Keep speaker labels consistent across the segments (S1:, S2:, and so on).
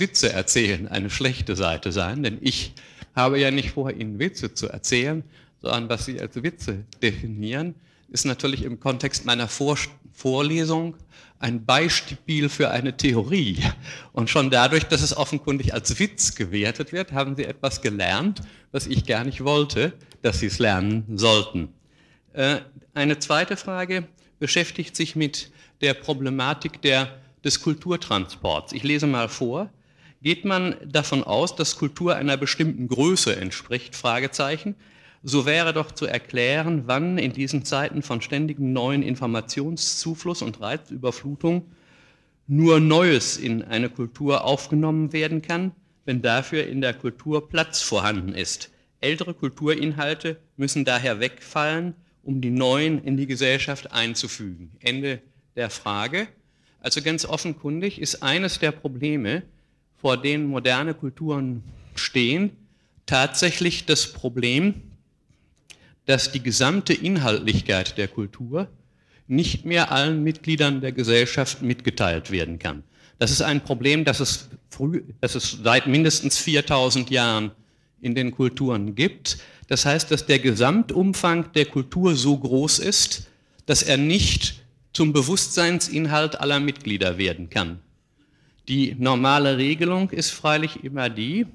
S1: Witze erzählen eine schlechte Seite sein, denn ich habe ja nicht vor, Ihnen Witze zu erzählen, sondern was Sie als Witze definieren, ist natürlich im Kontext meiner Vor Vorlesung ein Beispiel für eine Theorie. Und schon dadurch, dass es offenkundig als Witz gewertet wird, haben Sie etwas gelernt, was ich gar nicht wollte, dass Sie es lernen sollten. Äh, eine zweite Frage beschäftigt sich mit der Problematik der, des Kulturtransports. Ich lese mal vor. Geht man davon aus, dass Kultur einer bestimmten Größe entspricht? Fragezeichen so wäre doch zu erklären, wann in diesen Zeiten von ständigem neuen Informationszufluss und Reizüberflutung nur Neues in eine Kultur aufgenommen werden kann, wenn dafür in der Kultur Platz vorhanden ist. Ältere Kulturinhalte müssen daher wegfallen, um die neuen in die Gesellschaft einzufügen. Ende der Frage. Also ganz offenkundig ist eines der Probleme, vor denen moderne Kulturen stehen, tatsächlich das Problem, dass die gesamte Inhaltlichkeit der Kultur nicht mehr allen Mitgliedern der Gesellschaft mitgeteilt werden kann. Das ist ein Problem, das es, früh, das es seit mindestens 4000 Jahren in den Kulturen gibt. Das heißt, dass der Gesamtumfang der Kultur so groß ist, dass er nicht zum Bewusstseinsinhalt aller Mitglieder werden kann. Die normale Regelung ist freilich immer die,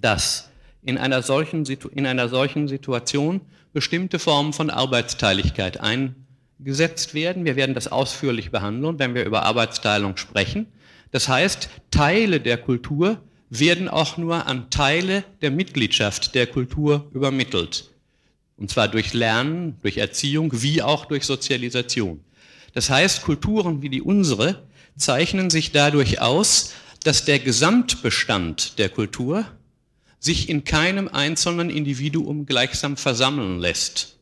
S1: dass in einer solchen, in einer solchen Situation bestimmte Formen von Arbeitsteiligkeit eingesetzt werden. Wir werden das ausführlich behandeln, wenn wir über Arbeitsteilung sprechen. Das heißt, Teile der Kultur werden auch nur an Teile der Mitgliedschaft der Kultur übermittelt. Und zwar durch Lernen, durch Erziehung, wie auch durch Sozialisation. Das heißt, Kulturen wie die unsere zeichnen sich dadurch aus, dass der Gesamtbestand der Kultur sich in keinem einzelnen Individuum gleichsam versammeln lässt,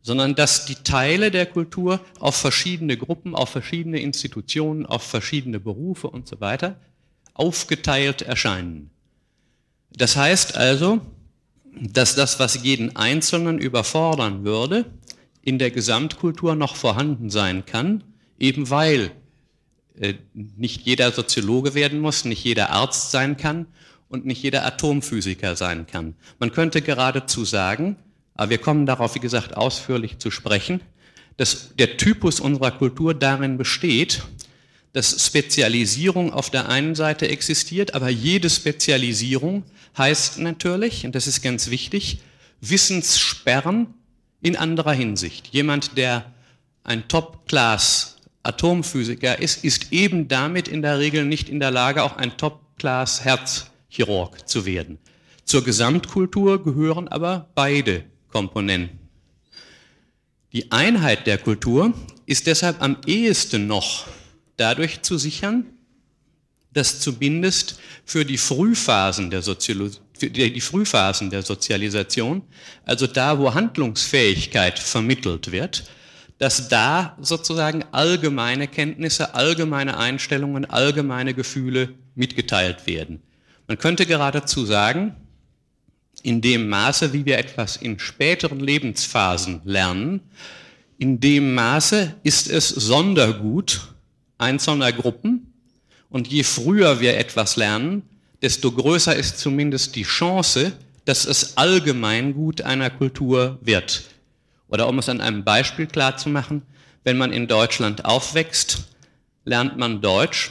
S1: sondern dass die Teile der Kultur auf verschiedene Gruppen, auf verschiedene Institutionen, auf verschiedene Berufe und so weiter aufgeteilt erscheinen. Das heißt also, dass das, was jeden Einzelnen überfordern würde, in der Gesamtkultur noch vorhanden sein kann, eben weil nicht jeder Soziologe werden muss, nicht jeder Arzt sein kann und nicht jeder Atomphysiker sein kann. Man könnte geradezu sagen, aber wir kommen darauf, wie gesagt, ausführlich zu sprechen, dass der Typus unserer Kultur darin besteht, dass Spezialisierung auf der einen Seite existiert, aber jede Spezialisierung heißt natürlich, und das ist ganz wichtig, Wissenssperren in anderer Hinsicht. Jemand, der ein Top-Class Atomphysiker ist, ist eben damit in der Regel nicht in der Lage, auch ein Top-Class Herz Chirurg zu werden. Zur Gesamtkultur gehören aber beide Komponenten. Die Einheit der Kultur ist deshalb am ehesten noch dadurch zu sichern, dass zumindest für die Frühphasen der, Soziolo für die Frühphasen der Sozialisation, also da, wo Handlungsfähigkeit vermittelt wird, dass da sozusagen allgemeine Kenntnisse, allgemeine Einstellungen, allgemeine Gefühle mitgeteilt werden. Man könnte geradezu sagen, in dem Maße, wie wir etwas in späteren Lebensphasen lernen, in dem Maße ist es Sondergut einzelner Gruppen. Und je früher wir etwas lernen, desto größer ist zumindest die Chance, dass es Allgemeingut einer Kultur wird. Oder um es an einem Beispiel klarzumachen, wenn man in Deutschland aufwächst, lernt man Deutsch,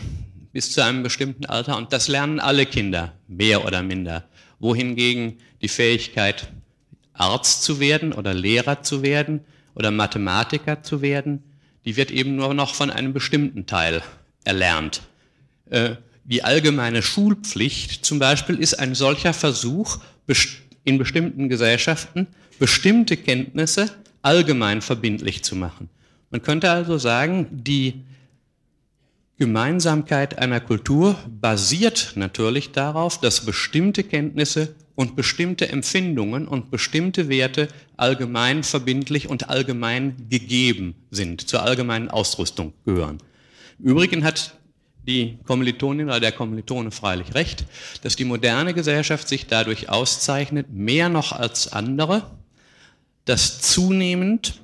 S1: bis zu einem bestimmten Alter und das lernen alle Kinder, mehr oder minder. Wohingegen die Fähigkeit, Arzt zu werden oder Lehrer zu werden oder Mathematiker zu werden, die wird eben nur noch von einem bestimmten Teil erlernt. Äh, die allgemeine Schulpflicht zum Beispiel ist ein solcher Versuch, in bestimmten Gesellschaften bestimmte Kenntnisse allgemein verbindlich zu machen. Man könnte also sagen, die Gemeinsamkeit einer Kultur basiert natürlich darauf, dass bestimmte Kenntnisse und bestimmte Empfindungen und bestimmte Werte allgemein verbindlich und allgemein gegeben sind, zur allgemeinen Ausrüstung gehören. Im Übrigen hat die Kommilitonin oder der Kommilitone freilich recht, dass die moderne Gesellschaft sich dadurch auszeichnet, mehr noch als andere, dass zunehmend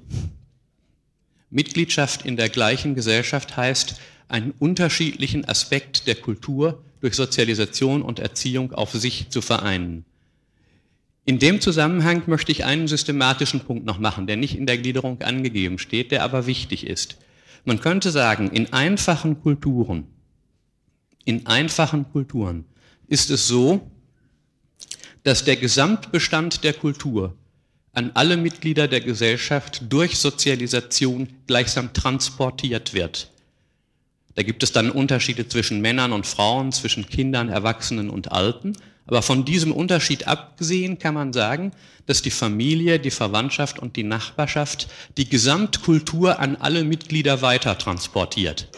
S1: Mitgliedschaft in der gleichen Gesellschaft heißt, einen unterschiedlichen Aspekt der Kultur durch Sozialisation und Erziehung auf sich zu vereinen. In dem Zusammenhang möchte ich einen systematischen Punkt noch machen, der nicht in der Gliederung angegeben steht, der aber wichtig ist. Man könnte sagen, in einfachen Kulturen, in einfachen Kulturen ist es so, dass der Gesamtbestand der Kultur an alle Mitglieder der Gesellschaft durch Sozialisation gleichsam transportiert wird. Da gibt es dann Unterschiede zwischen Männern und Frauen, zwischen Kindern, Erwachsenen und Alten. Aber von diesem Unterschied abgesehen kann man sagen, dass die Familie, die Verwandtschaft und die Nachbarschaft die Gesamtkultur an alle Mitglieder weiter transportiert.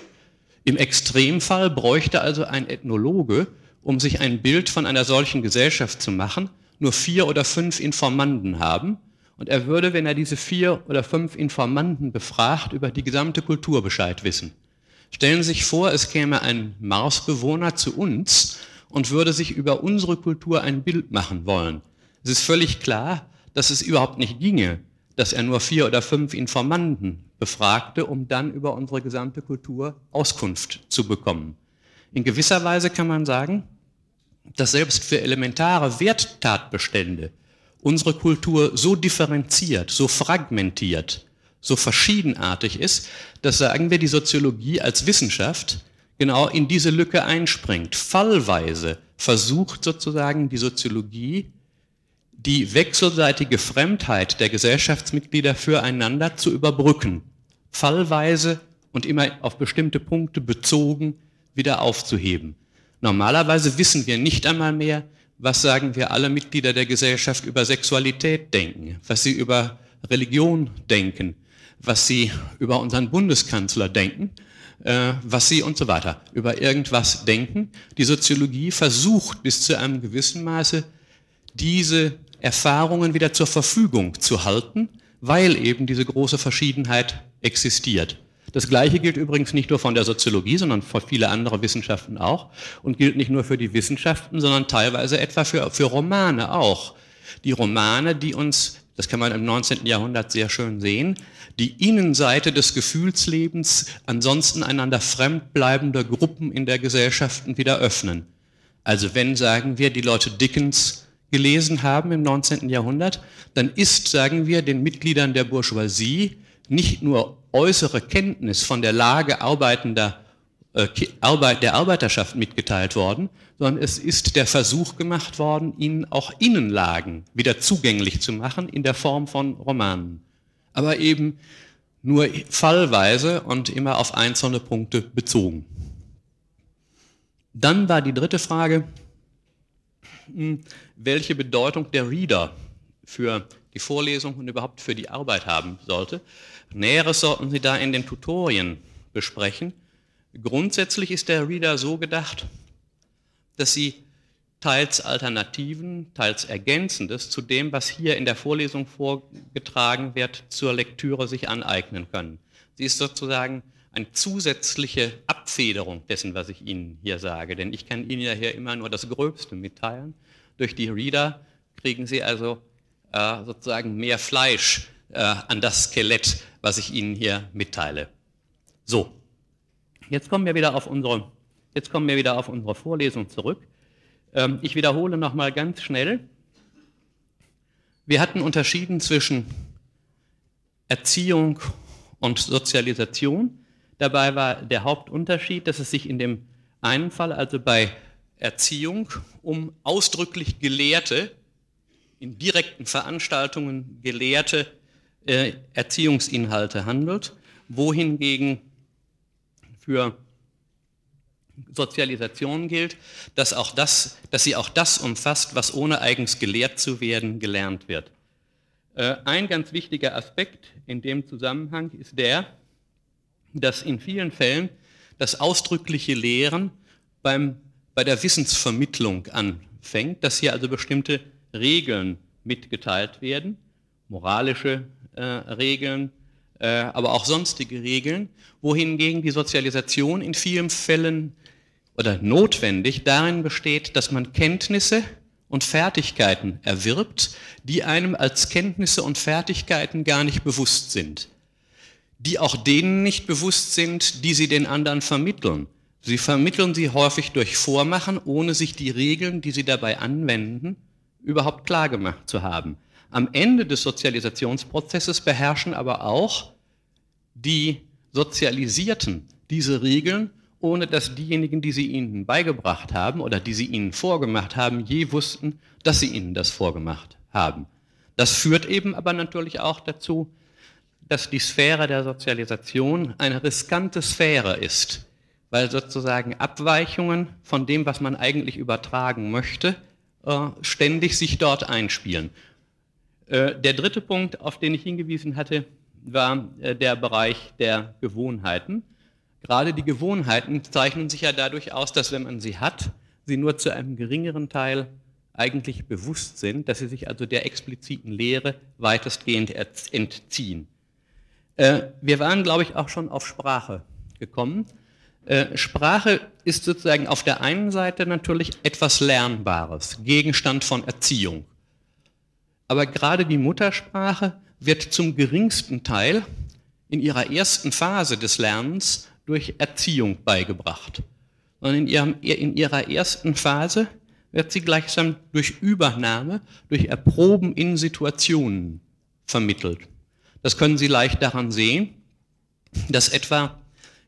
S1: Im Extremfall bräuchte also ein Ethnologe, um sich ein Bild von einer solchen Gesellschaft zu machen, nur vier oder fünf Informanten haben. Und er würde, wenn er diese vier oder fünf Informanten befragt, über die gesamte Kultur Bescheid wissen. Stellen Sie sich vor, es käme ein Marsbewohner zu uns und würde sich über unsere Kultur ein Bild machen wollen. Es ist völlig klar, dass es überhaupt nicht ginge, dass er nur vier oder fünf Informanten befragte, um dann über unsere gesamte Kultur Auskunft zu bekommen. In gewisser Weise kann man sagen, dass selbst für elementare Werttatbestände unsere Kultur so differenziert, so fragmentiert, so verschiedenartig ist, dass sagen wir, die Soziologie als Wissenschaft genau in diese Lücke einspringt. Fallweise versucht sozusagen die Soziologie, die wechselseitige Fremdheit der Gesellschaftsmitglieder füreinander zu überbrücken. Fallweise und immer auf bestimmte Punkte bezogen wieder aufzuheben. Normalerweise wissen wir nicht einmal mehr, was sagen wir alle Mitglieder der Gesellschaft über Sexualität denken, was sie über Religion denken, was sie über unseren Bundeskanzler denken, äh, was sie und so weiter über irgendwas denken. Die Soziologie versucht bis zu einem gewissen Maße diese Erfahrungen wieder zur Verfügung zu halten, weil eben diese große Verschiedenheit existiert. Das Gleiche gilt übrigens nicht nur von der Soziologie, sondern für viele andere Wissenschaften auch und gilt nicht nur für die Wissenschaften, sondern teilweise etwa für, für Romane auch. Die Romane, die uns, das kann man im 19. Jahrhundert sehr schön sehen, die Innenseite des Gefühlslebens ansonsten einander fremdbleibender Gruppen in der Gesellschaft wieder öffnen. Also wenn, sagen wir, die Leute Dickens gelesen haben im 19. Jahrhundert, dann ist, sagen wir, den Mitgliedern der Bourgeoisie nicht nur äußere Kenntnis von der Lage arbeitender, äh, der Arbeiterschaft mitgeteilt worden, sondern es ist der Versuch gemacht worden, ihnen auch Innenlagen wieder zugänglich zu machen in der Form von Romanen. Aber eben nur fallweise und immer auf einzelne Punkte bezogen. Dann war die dritte Frage, hm, welche Bedeutung der Reader für die Vorlesung und überhaupt für die Arbeit haben sollte. Näheres sollten Sie da in den Tutorien besprechen. Grundsätzlich ist der Reader so gedacht, dass Sie teils Alternativen, teils Ergänzendes zu dem, was hier in der Vorlesung vorgetragen wird, zur Lektüre sich aneignen können. Sie ist sozusagen eine zusätzliche Abfederung dessen, was ich Ihnen hier sage. Denn ich kann Ihnen ja hier immer nur das Gröbste mitteilen. Durch die Reader kriegen Sie also äh, sozusagen mehr Fleisch äh, an das Skelett, was ich Ihnen hier mitteile. So, jetzt kommen wir wieder auf unsere, jetzt kommen wir wieder auf unsere Vorlesung zurück. Ähm, ich wiederhole nochmal ganz schnell. Wir hatten unterschieden zwischen Erziehung und Sozialisation. Dabei war der Hauptunterschied, dass es sich in dem einen Fall, also bei Erziehung, um ausdrücklich Gelehrte, in direkten Veranstaltungen gelehrte äh, Erziehungsinhalte handelt, wohingegen für Sozialisation gilt, dass, auch das, dass sie auch das umfasst, was ohne eigens gelehrt zu werden gelernt wird. Äh, ein ganz wichtiger Aspekt in dem Zusammenhang ist der, dass in vielen Fällen das ausdrückliche Lehren beim, bei der Wissensvermittlung anfängt, dass hier also bestimmte Regeln mitgeteilt werden, moralische Regeln, äh, aber auch sonstige Regeln, wohingegen die Sozialisation in vielen Fällen oder notwendig darin besteht, dass man Kenntnisse und Fertigkeiten erwirbt, die einem als Kenntnisse und Fertigkeiten gar nicht bewusst sind, die auch denen nicht bewusst sind, die sie den anderen vermitteln, Sie vermitteln sie häufig durch Vormachen, ohne sich die Regeln, die sie dabei anwenden, überhaupt klar gemacht zu haben. Am Ende des Sozialisationsprozesses beherrschen aber auch die Sozialisierten diese Regeln, ohne dass diejenigen, die sie ihnen beigebracht haben oder die sie ihnen vorgemacht haben, je wussten, dass sie ihnen das vorgemacht haben. Das führt eben aber natürlich auch dazu, dass die Sphäre der Sozialisation eine riskante Sphäre ist, weil sozusagen Abweichungen von dem, was man eigentlich übertragen möchte, äh, ständig sich dort einspielen. Äh, der dritte Punkt, auf den ich hingewiesen hatte, war äh, der Bereich der Gewohnheiten. Gerade die Gewohnheiten zeichnen sich ja dadurch aus, dass wenn man sie hat, sie nur zu einem geringeren Teil eigentlich bewusst sind, dass sie sich also der expliziten Lehre weitestgehend entziehen. Wir waren, glaube ich, auch schon auf Sprache gekommen. Äh, Sprache ist sozusagen auf der einen Seite natürlich etwas Lernbares, Gegenstand von Erziehung. Aber gerade die Muttersprache wird zum geringsten Teil in ihrer ersten Phase des Lernens durch Erziehung beigebracht. Und in, ihrem, in ihrer ersten Phase wird sie gleichsam durch Übernahme, durch Erproben in Situationen vermittelt. Das können Sie leicht daran sehen, dass etwa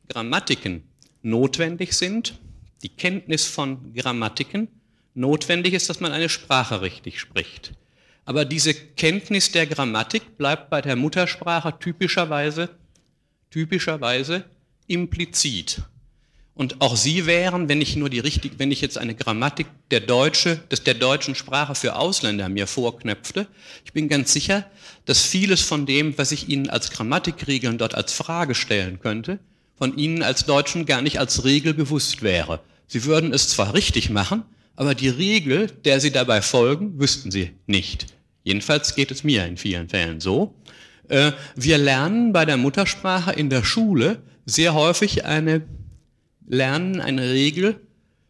S1: Grammatiken notwendig sind, die Kenntnis von Grammatiken notwendig ist, dass man eine Sprache richtig spricht. Aber diese Kenntnis der Grammatik bleibt bei der Muttersprache typischerweise, typischerweise implizit. Und auch sie wären, wenn ich nur die richtige, wenn ich jetzt eine Grammatik der Deutsche, des der deutschen Sprache für Ausländer mir vorknöpfte, ich bin ganz sicher, dass vieles von dem, was ich Ihnen als Grammatikregeln dort als Frage stellen könnte, von Ihnen als Deutschen gar nicht als Regel bewusst wäre. Sie würden es zwar richtig machen, aber die Regel, der Sie dabei folgen, wüssten Sie nicht. Jedenfalls geht es mir in vielen Fällen so. Äh, wir lernen bei der Muttersprache in der Schule sehr häufig eine, lernen eine Regel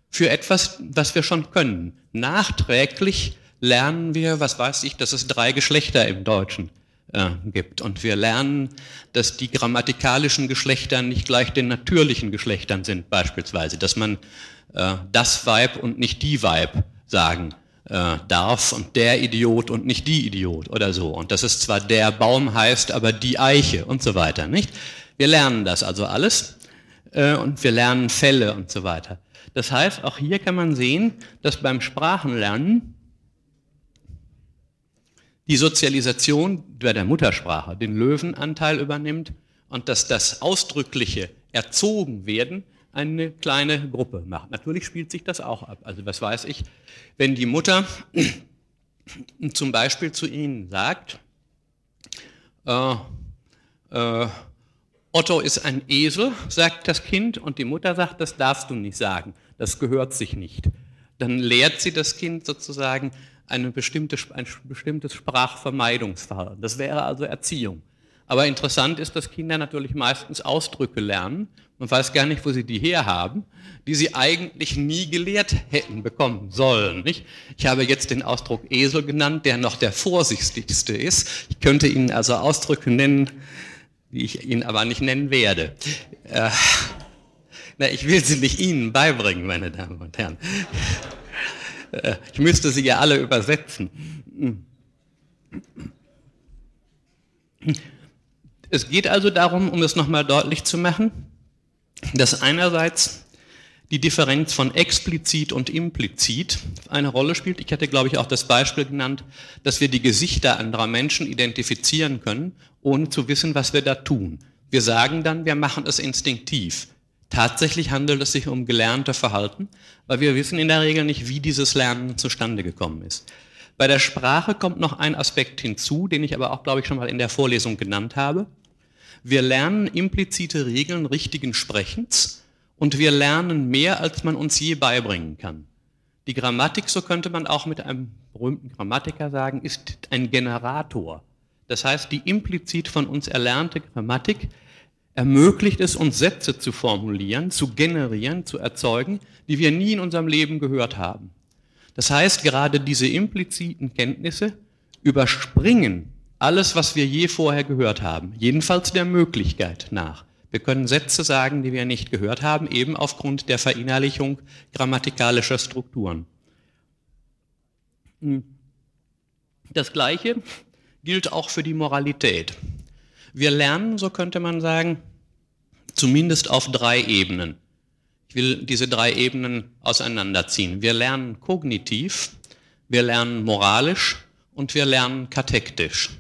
S1: für etwas, was wir schon können. Nachträglich lernen wir, was weiß ich, dass es drei Geschlechter im Deutschen äh, gibt. Und wir lernen, dass die grammatikalischen Geschlechter nicht gleich den natürlichen Geschlechtern sind, beispielsweise, dass man äh, das Weib und nicht die Weib sagen äh, darf und der Idiot und nicht die Idiot oder so. Und dass es zwar der Baum heißt, aber die Eiche und so weiter, nicht? Wir lernen das also alles äh, und wir lernen Fälle und so weiter. Das heißt, auch hier kann man sehen, dass beim Sprachenlernen die Sozialisation bei der Muttersprache den Löwenanteil übernimmt und dass das ausdrückliche Erzogenwerden eine kleine Gruppe macht. Natürlich spielt sich das auch ab. Also was weiß ich, wenn die Mutter zum Beispiel zu Ihnen sagt, äh, äh, Otto ist ein Esel, sagt das Kind, und die Mutter sagt, das darfst du nicht sagen, das gehört sich nicht. Dann lehrt sie das Kind sozusagen, eine bestimmte, ein bestimmtes Sprachvermeidungsverhalten. Das wäre also Erziehung. Aber interessant ist, dass Kinder natürlich meistens Ausdrücke lernen. Man weiß gar nicht, wo sie die herhaben, die sie eigentlich nie gelehrt hätten bekommen sollen. Nicht? Ich habe jetzt den Ausdruck Esel genannt, der noch der vorsichtigste ist. Ich könnte Ihnen also Ausdrücke nennen, die ich Ihnen aber nicht nennen werde. Äh, na, ich will sie nicht Ihnen beibringen, meine Damen und Herren. Ich müsste sie ja alle übersetzen. Es geht also darum, um es nochmal deutlich zu machen, dass einerseits die Differenz von explizit und implizit eine Rolle spielt. Ich hatte, glaube ich, auch das Beispiel genannt, dass wir die Gesichter anderer Menschen identifizieren können, ohne zu wissen, was wir da tun. Wir sagen dann, wir machen es instinktiv. Tatsächlich handelt es sich um gelernte Verhalten, weil wir wissen in der Regel nicht, wie dieses Lernen zustande gekommen ist. Bei der Sprache kommt noch ein Aspekt hinzu, den ich aber auch, glaube ich, schon mal in der Vorlesung genannt habe. Wir lernen implizite Regeln richtigen Sprechens und wir lernen mehr, als man uns je beibringen kann. Die Grammatik, so könnte man auch mit einem berühmten Grammatiker sagen, ist ein Generator. Das heißt, die implizit von uns erlernte Grammatik ermöglicht es uns Sätze zu formulieren, zu generieren, zu erzeugen, die wir nie in unserem Leben gehört haben. Das heißt, gerade diese impliziten Kenntnisse überspringen alles, was wir je vorher gehört haben, jedenfalls der Möglichkeit nach, Wir können Sätze sagen, die wir nicht gehört haben, eben aufgrund der Verinnerlichung grammatikalischer Strukturen. Hm. Das Gleiche gilt auch für die Moralität. Wir lernen, so könnte man sagen, zumindest auf drei Ebenen. Ich will diese drei Ebenen auseinanderziehen. Wir lernen kognitiv, wir lernen moralisch und wir lernen katektisch.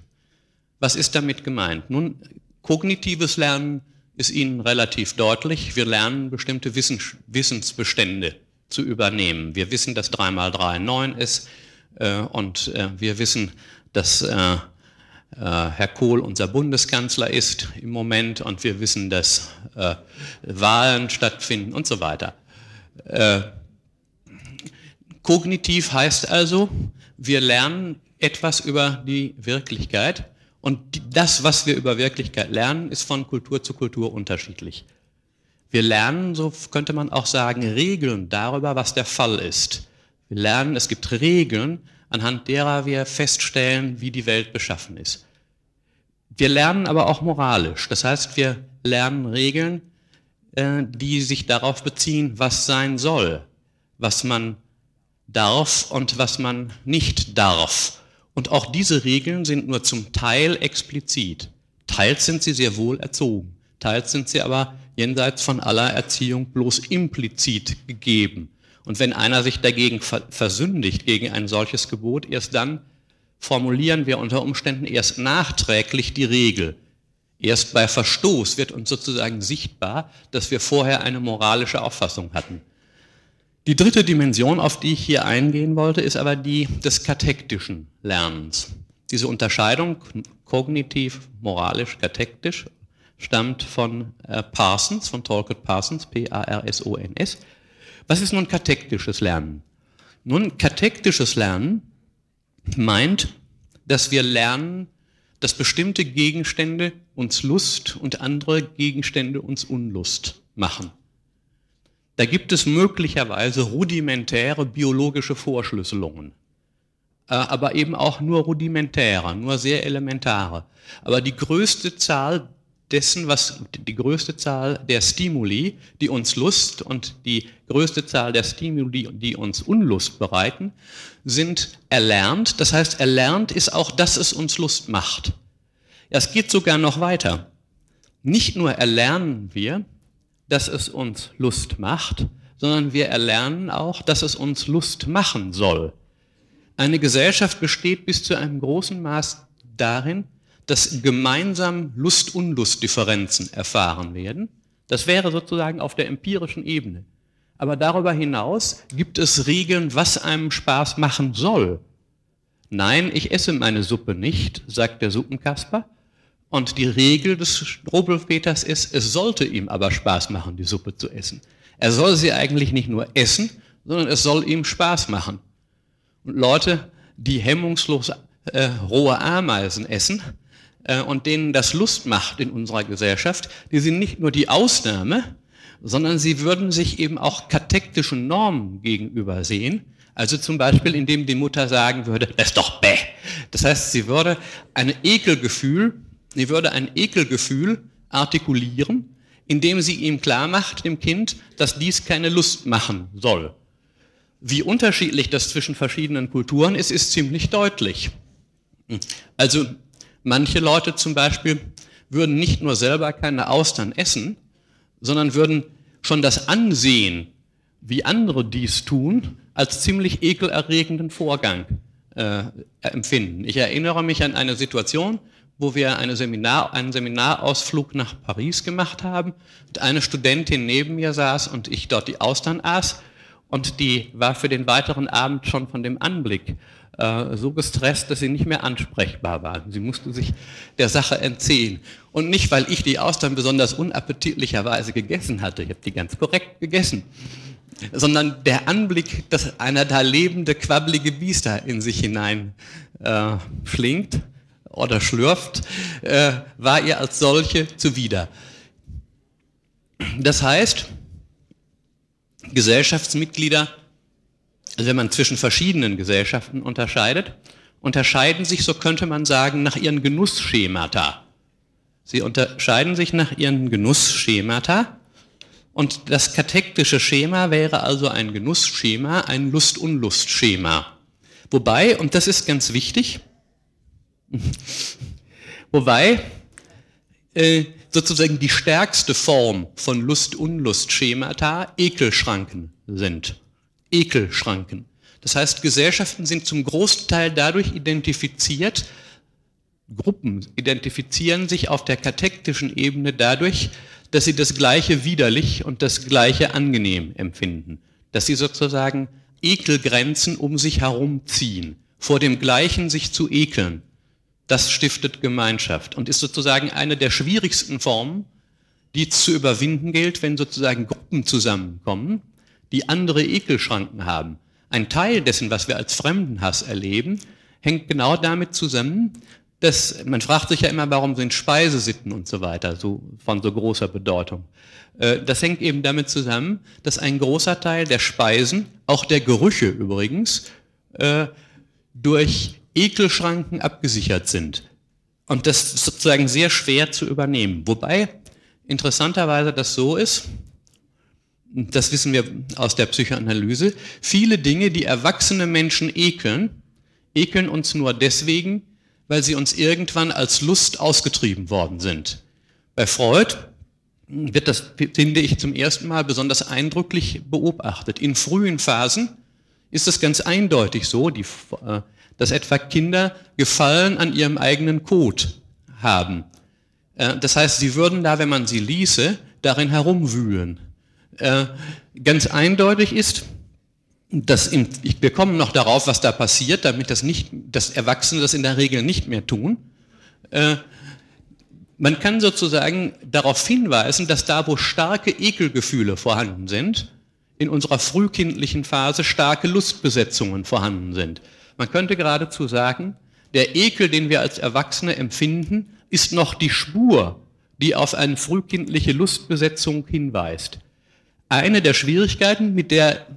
S1: Was ist damit gemeint? Nun, kognitives Lernen ist Ihnen relativ deutlich. Wir lernen bestimmte Wissensbestände zu übernehmen. Wir wissen, dass 3 mal 3 9 ist äh, und äh, wir wissen, dass äh, Herr Kohl unser Bundeskanzler ist im Moment und wir wissen, dass Wahlen stattfinden und so weiter. Kognitiv heißt also, wir lernen etwas über die Wirklichkeit und das, was wir über Wirklichkeit lernen, ist von Kultur zu Kultur unterschiedlich. Wir lernen, so könnte man auch sagen, Regeln darüber, was der Fall ist. Wir lernen, es gibt Regeln, anhand derer wir feststellen, wie die Welt beschaffen ist. Wir lernen aber auch moralisch. Das heißt, wir lernen Regeln, äh, die sich darauf beziehen, was sein soll, was man darf und was man nicht darf. Und auch diese Regeln sind nur zum Teil explizit. Teils sind sie sehr wohl erzogen, teils sind sie aber jenseits von aller Erziehung bloß implizit gegeben. Und wenn einer sich dagegen versündigt, gegen ein solches Gebot, erst dann formulieren wir unter Umständen erst nachträglich die Regel. Erst bei Verstoß wird uns sozusagen sichtbar, dass wir vorher eine moralische Auffassung hatten. Die dritte Dimension, auf die ich hier eingehen wollte, ist aber die des katektischen Lernens. Diese Unterscheidung kognitiv, moralisch, katektisch stammt von äh, Parsons, von Talcott Parsons, P-A-R-S-O-N-S. Was ist nun katektisches Lernen? Nun, katektisches Lernen meint, dass wir lernen, dass bestimmte Gegenstände uns Lust und andere Gegenstände uns Unlust machen. Da gibt es möglicherweise rudimentäre biologische Vorschlüsselungen, äh, aber eben auch nur rudimentäre, nur sehr elementare. Aber die größte Zahl dessen, was die größte Zahl der Stimuli, die uns Lust und die größte Zahl der Stimuli, die uns Unlust bereiten, sind erlernt. Das heißt, erlernt ist auch, dass es uns Lust macht. Es geht sogar noch weiter. Nicht nur erlernen wir, dass es uns Lust macht, sondern wir erlernen auch, dass es uns Lust machen soll. Eine Gesellschaft besteht bis zu einem großen Maß darin, dass gemeinsam Lust-Unlust-Differenzen erfahren werden. Das wäre sozusagen auf der empirischen Ebene. Aber darüber hinaus gibt es Regeln, was einem Spaß machen soll. Nein, ich esse meine Suppe nicht, sagt der Suppenkasper, und die Regel des Strobelpeters ist, es sollte ihm aber Spaß machen, die Suppe zu essen. Er soll sie eigentlich nicht nur essen, sondern es soll ihm Spaß machen. Und Leute, die hemmungslos äh, rohe Ameisen essen und denen das Lust macht in unserer Gesellschaft, die sind nicht nur die Ausnahme, sondern sie würden sich eben auch katektischen Normen gegenüber sehen. Also zum Beispiel, indem die Mutter sagen würde, das ist doch bäh. Das heißt, sie würde ein Ekelgefühl Sie würde ein Ekelgefühl artikulieren, indem sie ihm klar macht, dem Kind, dass dies keine Lust machen soll. Wie unterschiedlich das zwischen verschiedenen Kulturen ist, ist ziemlich deutlich. Also manche Leute zum Beispiel würden nicht nur selber keine Austern essen, sondern würden schon das Ansehen, wie andere dies tun, als ziemlich ekelerregenden Vorgang äh, empfinden. Ich erinnere mich an eine Situation, wo wir eine Seminar, einen Seminarausflug nach Paris gemacht haben und eine Studentin neben mir saß und ich dort die Austern aß und die war für den weiteren Abend schon von dem Anblick äh, so gestresst, dass sie nicht mehr ansprechbar war. Sie musste sich der Sache entziehen. Und nicht, weil ich die Austern besonders unappetitlicherweise gegessen hatte, ich habe die ganz korrekt gegessen, sondern der Anblick, dass einer da lebende, quabbelige Biester in sich hinein äh, schlingt, oder schlürft, äh, war ihr als solche zuwider. Das heißt, Gesellschaftsmitglieder, also wenn man zwischen verschiedenen Gesellschaften unterscheidet, unterscheiden sich, so könnte man sagen, nach ihren Genussschemata. Sie unterscheiden sich nach ihren Genussschemata. Und das katektische Schema wäre also ein Genussschema, ein Lust-Unlust-Schema. Wobei, und das ist ganz wichtig, wobei äh, sozusagen die stärkste Form von Lust-Unlust-Schemata Ekelschranken sind. Ekelschranken. Das heißt, Gesellschaften sind zum Großteil dadurch identifiziert, Gruppen identifizieren sich auf der katektischen Ebene dadurch, dass sie das Gleiche widerlich und das Gleiche angenehm empfinden. Dass sie sozusagen Ekelgrenzen um sich herumziehen, vor dem Gleichen sich zu ekeln. Das stiftet Gemeinschaft und ist sozusagen eine der schwierigsten Formen, die zu überwinden gilt, wenn sozusagen Gruppen zusammenkommen, die andere Ekelschranken haben. Ein Teil dessen, was wir als Fremdenhass erleben, hängt genau damit zusammen, dass man fragt sich ja immer, warum sind Speisesitten und so weiter so von so großer Bedeutung. Äh, das hängt eben damit zusammen, dass ein großer Teil der Speisen, auch der Gerüche übrigens, äh, durch Ekelschranken abgesichert sind. Und das ist sozusagen sehr schwer zu übernehmen. Wobei interessanterweise das so ist, das wissen wir aus der Psychoanalyse, viele Dinge, die erwachsene Menschen ekeln, ekeln uns nur deswegen, weil sie uns irgendwann als Lust ausgetrieben worden sind. Bei Freud wird das, finde ich, zum ersten Mal besonders eindrücklich beobachtet. In frühen Phasen ist es ganz eindeutig so, die, äh, dass etwa Kinder Gefallen an ihrem eigenen Code haben. Äh, das heißt, sie würden da, wenn man sie ließe, darin herumwühlen. Äh, ganz eindeutig ist, dass in, wir kommen noch darauf, was da passiert, damit das nicht, dass Erwachsene das in der Regel nicht mehr tun. Man kann sozusagen darauf hinweisen, dass da, wo starke Ekelgefühle vorhanden sind, in unserer frühkindlichen Phase starke Lustbesetzungen vorhanden sind. Man könnte geradezu sagen, der Ekel, den wir als Erwachsene empfinden, ist noch die Spur, die auf eine frühkindliche Lustbesetzung hinweist. Eine der Schwierigkeiten, mit der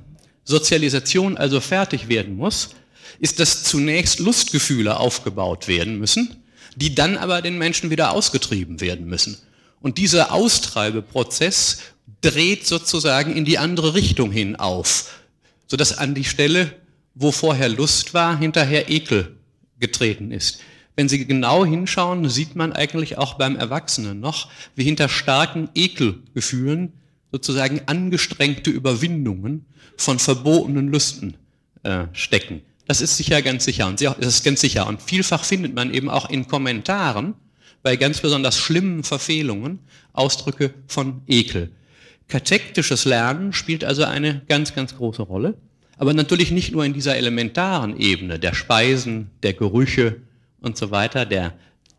S1: Sozialisation also fertig werden muss, ist, dass zunächst Lustgefühle aufgebaut werden müssen, die dann aber den Menschen wieder ausgetrieben werden müssen. Und dieser Austreibeprozess dreht sozusagen in die andere Richtung hin auf, sodass an die Stelle wo vorher Lust war, hinterher Ekel getreten ist. Wenn Sie genau hinschauen, sieht man eigentlich auch beim Erwachsenen noch, wie hinter starken Ekelgefühlen sozusagen angestrengte Überwindungen von verbotenen Lüsten äh, stecken. Das ist sicher ganz sicher und das ist ganz sicher. Und vielfach findet man eben auch in Kommentaren bei ganz besonders schlimmen Verfehlungen Ausdrücke von Ekel. Katektisches Lernen spielt also eine ganz, ganz große Rolle. Aber natürlich nicht nur in dieser elementaren Ebene der Speisen, der Gerüche und so weiter, der,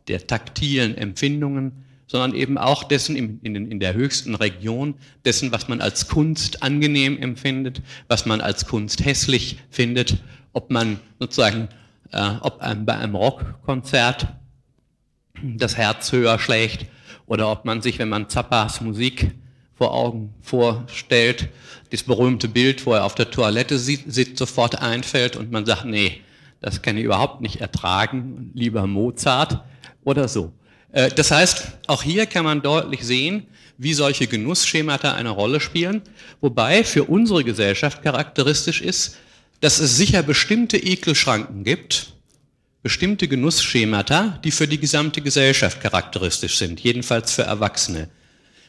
S1: der taktilen Empfindungen, sondern eben auch dessen in, in, in, der höchsten Region, dessen, was man als Kunst angenehm empfindet, was man als Kunst hässlich findet, ob man sozusagen, äh, ob einem bei einem Rockkonzert das Herz höher schlägt oder ob man sich, wenn man Zappas Musik vor Augen vorstellt, das berühmte Bild, wo er auf der Toilette sitzt, sofort einfällt und man sagt, nee, das kann ich überhaupt nicht ertragen, lieber Mozart oder so. Äh, das heißt, auch hier kann man deutlich sehen, wie solche Genussschemata eine Rolle spielen, wobei für unsere Gesellschaft charakteristisch ist, dass es sicher bestimmte Ekelschranken gibt, bestimmte Genussschemata, die für die gesamte Gesellschaft charakteristisch sind, jedenfalls für Erwachsene.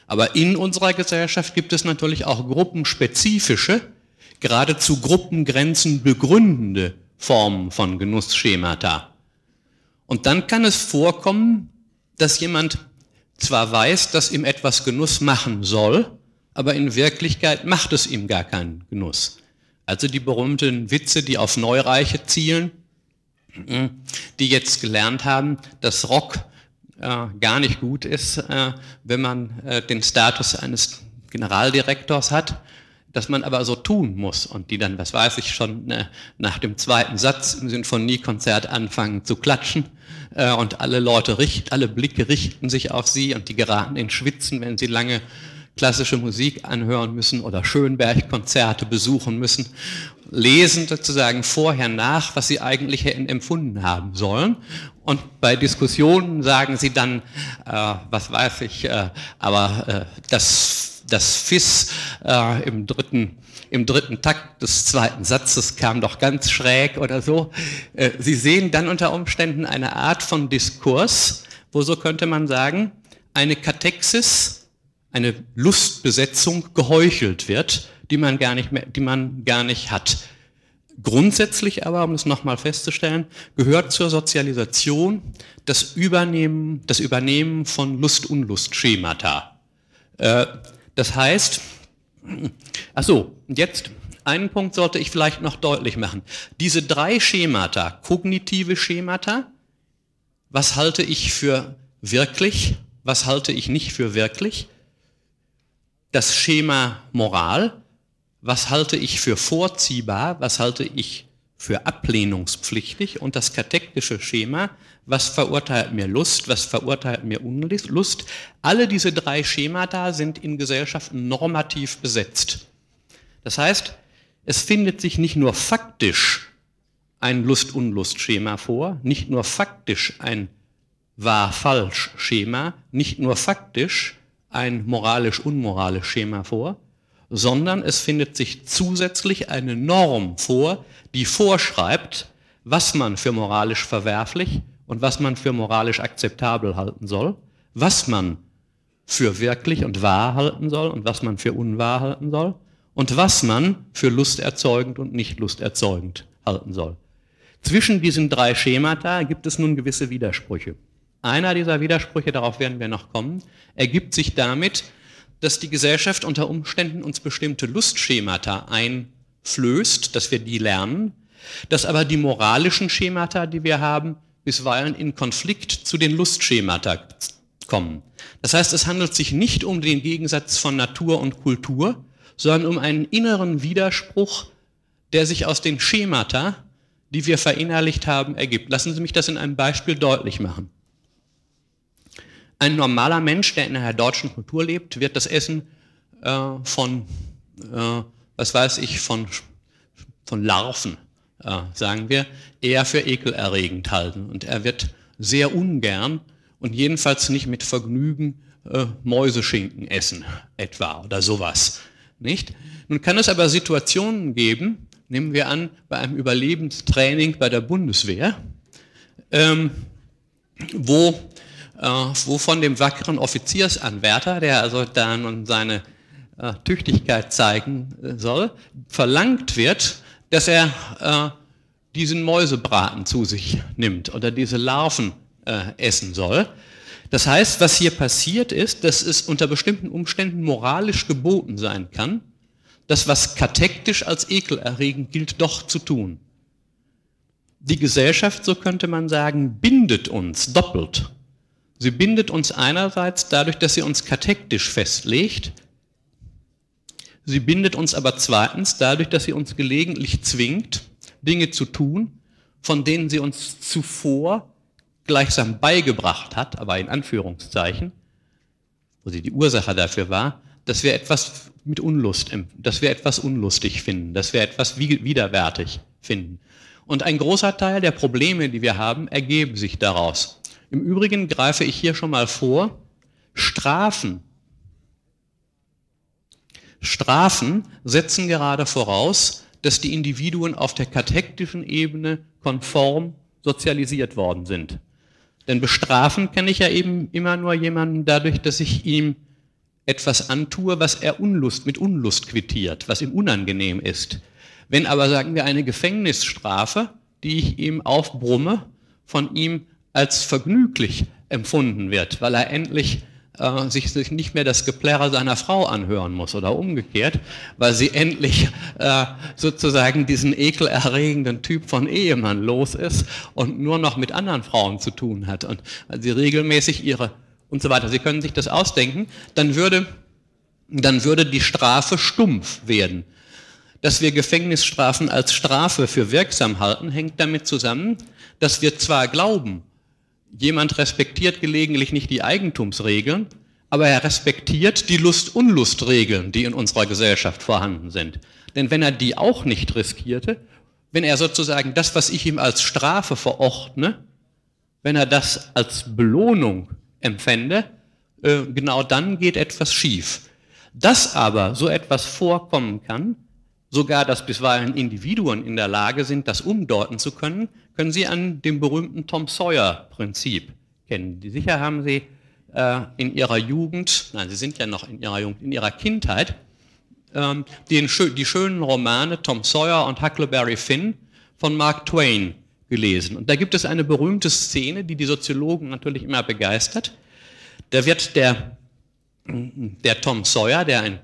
S1: Aber in unserer Gesellschaft gibt es natürlich auch gruppenspezifische, geradezu Gruppengrenzen begründende Formen von Genussschemata. Und dann kann es vorkommen, dass jemand zwar weiß, dass ihm etwas Genuss machen soll, aber in Wirklichkeit macht es ihm gar keinen Genuss. Also die berühmten Witze, die auf Neureiche zielen, die jetzt gelernt haben, dass Rock äh, gar nicht gut ist, äh, wenn man äh, den Status eines Generaldirektors hat, dass man aber so tun muss und die dann, was weiß ich, schon ne, nach dem zweiten Satz im Sinfoniekonzert anfangen zu klatschen äh, und alle Leute richten, alle Blicke richten sich auf sie und die geraten in Schwitzen, wenn sie lange klassische Musik anhören müssen oder Schönberg-Konzerte besuchen müssen, lesen sozusagen vorher nach, was sie eigentlich hätten empfunden haben sollen. Und bei Diskussionen sagen sie dann, äh, was weiß ich, äh, aber äh, das, das FIS äh, im dritten im dritten Takt des zweiten Satzes kam doch ganz schräg oder so. Äh, sie sehen dann unter Umständen eine Art von Diskurs, wo so könnte man sagen, eine Katexis, eine Lustbesetzung geheuchelt wird, die man gar nicht, mehr, die man gar nicht hat. Grundsätzlich aber, um es nochmal festzustellen, gehört zur Sozialisation das Übernehmen, das Übernehmen von Lust-Unlust-Schemata. Äh, das heißt, ach so, jetzt einen Punkt sollte ich vielleicht noch deutlich machen. Diese drei Schemata, kognitive Schemata, was halte ich für wirklich, was halte ich nicht für wirklich, das Schema Moral, was halte ich für vorziehbar, was halte ich für ablehnungspflichtig und das katektische Schema, was verurteilt mir Lust, was verurteilt mir Unlust. Alle diese drei Schemata sind in Gesellschaften normativ besetzt. Das heißt, es findet sich nicht nur faktisch ein Lust-Unlust-Schema vor, nicht nur faktisch ein Wahr-Falsch-Schema, nicht nur faktisch ein moralisch-unmoralisch Schema vor, sondern es findet sich zusätzlich eine Norm vor, die vorschreibt, was man für moralisch verwerflich und was man für moralisch akzeptabel halten soll, was man für wirklich und wahr halten soll und was man für unwahr halten soll und was man für lusterzeugend und nicht lusterzeugend halten soll. Zwischen diesen drei Schemata gibt es nun gewisse Widersprüche. Einer dieser Widersprüche, darauf werden wir noch kommen, ergibt sich damit, dass die Gesellschaft unter Umständen uns bestimmte Lustschemata einflößt, dass wir die lernen, dass aber die moralischen Schemata, die wir haben, bisweilen in Konflikt zu den Lustschemata kommen. Das heißt, es handelt sich nicht um den Gegensatz von Natur und Kultur, sondern um einen inneren Widerspruch, der sich aus den Schemata, die wir verinnerlicht haben, ergibt. Lassen Sie mich das in einem Beispiel deutlich machen. Ein normaler Mensch, der in einer deutschen Kultur lebt, wird das Essen äh, von, äh, was weiß ich, von, von Larven, äh, sagen wir, eher für ekelerregend halten. Und er wird sehr ungern und jedenfalls nicht mit Vergnügen äh, Mäuseschinken essen, etwa oder sowas. Nicht? Nun kann es aber Situationen geben, nehmen wir an, bei einem Überlebenstraining bei der Bundeswehr, ähm, wo wo von dem wackeren Offiziersanwärter, der also da nun seine äh, Tüchtigkeit zeigen äh, soll, verlangt wird, dass er äh, diesen Mäusebraten zu sich nimmt oder diese Larven äh, essen soll. Das heißt, was hier passiert ist, dass es unter bestimmten Umständen moralisch geboten sein kann, das, was katektisch als ekelerregend gilt, doch zu tun. Die Gesellschaft, so könnte man sagen, bindet uns doppelt. Sie bindet uns einerseits dadurch, dass sie uns katektisch festlegt. Sie bindet uns aber zweitens dadurch, dass sie uns gelegentlich zwingt, Dinge zu tun, von denen sie uns zuvor gleichsam beigebracht hat, aber in Anführungszeichen, wo sie die Ursache dafür war, dass wir etwas mit Unlust, dass wir etwas unlustig finden, dass wir etwas widerwärtig finden. Und ein großer Teil der Probleme, die wir haben, ergeben sich daraus. Im Übrigen greife ich hier schon mal vor, Strafen. Strafen setzen gerade voraus, dass die Individuen auf der katektischen Ebene konform sozialisiert worden sind. Denn bestrafen kann ich ja eben immer nur jemanden dadurch, dass ich ihm etwas antue, was er Unlust mit Unlust quittiert, was ihm unangenehm ist. Wenn aber, sagen wir, eine Gefängnisstrafe, die ich ihm aufbrumme, von ihm als vergnüglich empfunden wird, weil er endlich äh, sich, sich nicht mehr das Geplärre seiner Frau anhören muss oder umgekehrt, weil sie endlich äh, sozusagen diesen ekelerregenden Typ von Ehemann los ist und nur noch mit anderen Frauen zu tun hat und sie regelmäßig ihre und so weiter. Sie können sich das ausdenken, dann würde, dann würde die Strafe stumpf werden. Dass wir Gefängnisstrafen als Strafe für wirksam halten, hängt damit zusammen, dass wir zwar glauben, Jemand respektiert gelegentlich nicht die Eigentumsregeln, aber er respektiert die Lust-Unlust-Regeln, die in unserer Gesellschaft vorhanden sind. Denn wenn er die auch nicht riskierte, wenn er sozusagen das, was ich ihm als Strafe verordne, wenn er das als Belohnung empfände, äh, genau dann geht etwas schief. Dass aber so etwas vorkommen kann, sogar dass bisweilen Individuen in der Lage sind, das umdeuten zu können, können Sie an dem berühmten Tom Sawyer-Prinzip kennen. Sicher haben Sie äh, in Ihrer Jugend, nein, Sie sind ja noch in Ihrer Jugend, in Ihrer Kindheit, ähm, den, die schönen Romane Tom Sawyer und Huckleberry Finn von Mark Twain gelesen. Und da gibt es eine berühmte Szene, die die Soziologen natürlich immer begeistert. Da wird der, der Tom Sawyer, der ein,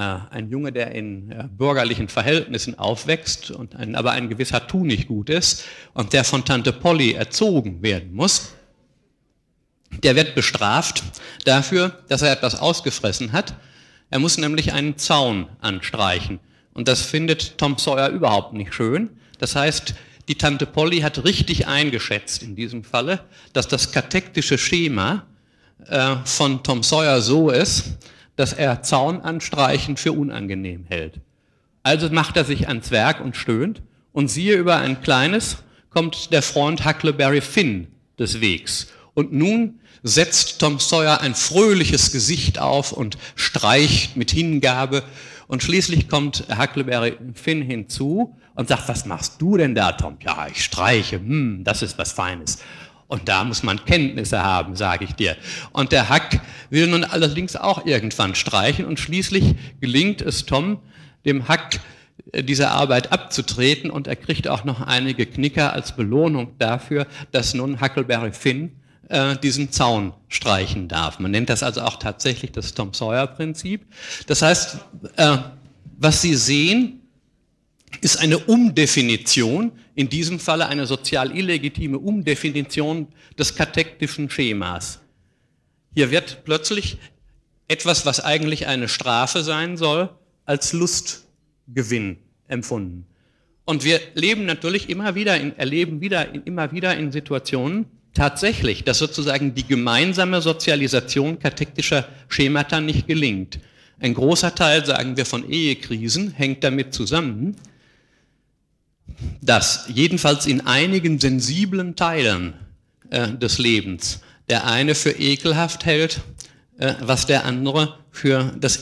S1: ein Junge, der in äh, bürgerlichen Verhältnissen aufwächst und ein, aber ein gewisser Tunichtgut ist und der von Tante Polly erzogen werden muss, der wird bestraft dafür, dass er etwas ausgefressen hat. Er muss nämlich einen Zaun anstreichen. Und das findet Tom Sawyer überhaupt nicht schön. Das heißt, die Tante Polly hat richtig eingeschätzt in diesem Falle, dass das katektische Schema äh, von Tom Sawyer so ist, dass er Zaun anstreichen für unangenehm hält. Also macht er sich ans Werk und stöhnt und siehe über ein kleines kommt der Freund Huckleberry Finn des Wegs. Und nun setzt Tom Sawyer ein fröhliches Gesicht auf und streicht mit Hingabe. Und schließlich kommt Huckleberry Finn hinzu und sagt, was machst du denn da, Tom? Ja, ich streiche, hm, das ist was Feines. Und da muss man Kenntnisse haben, sage ich dir. Und der Hack will nun allerdings auch irgendwann streichen und schließlich gelingt es Tom, dem Hack äh, diese Arbeit abzutreten und er kriegt auch noch einige Knicker als Belohnung dafür, dass nun Huckleberry Finn äh, diesen Zaun streichen darf. Man nennt das also auch tatsächlich das Tom Sawyer-Prinzip. Das heißt, äh, was Sie sehen, ist eine Umdefinition, in diesem Falle eine sozial illegitime Umdefinition des katektischen Schemas. Hier wird plötzlich etwas, was eigentlich eine Strafe sein soll, als Lustgewinn empfunden. Und wir leben natürlich immer wieder, in, erleben wieder, immer wieder in Situationen tatsächlich, dass sozusagen die gemeinsame Sozialisation katektischer Schemata nicht gelingt. Ein großer Teil, sagen wir, von Ehekrisen hängt damit zusammen, dass jedenfalls in einigen sensiblen Teilen äh, des Lebens der eine für ekelhaft hält, äh, was der andere für, das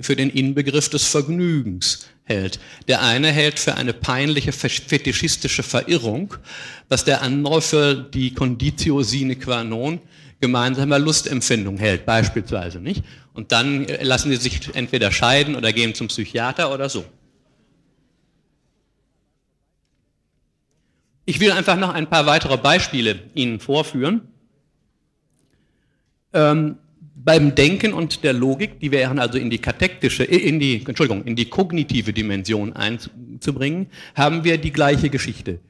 S1: für den Inbegriff des Vergnügens hält. Der eine hält für eine peinliche fetischistische Verirrung, was der andere für die Conditio sine qua non gemeinsamer Lustempfindung hält, beispielsweise, nicht? Und dann äh, lassen sie sich entweder scheiden oder gehen zum Psychiater oder so. Ich will einfach noch ein paar weitere Beispiele Ihnen vorführen. Ähm, beim Denken und der Logik, die wären also in die katektische, äh, in die, Entschuldigung, in die kognitive Dimension einzubringen, haben wir die gleiche Geschichte.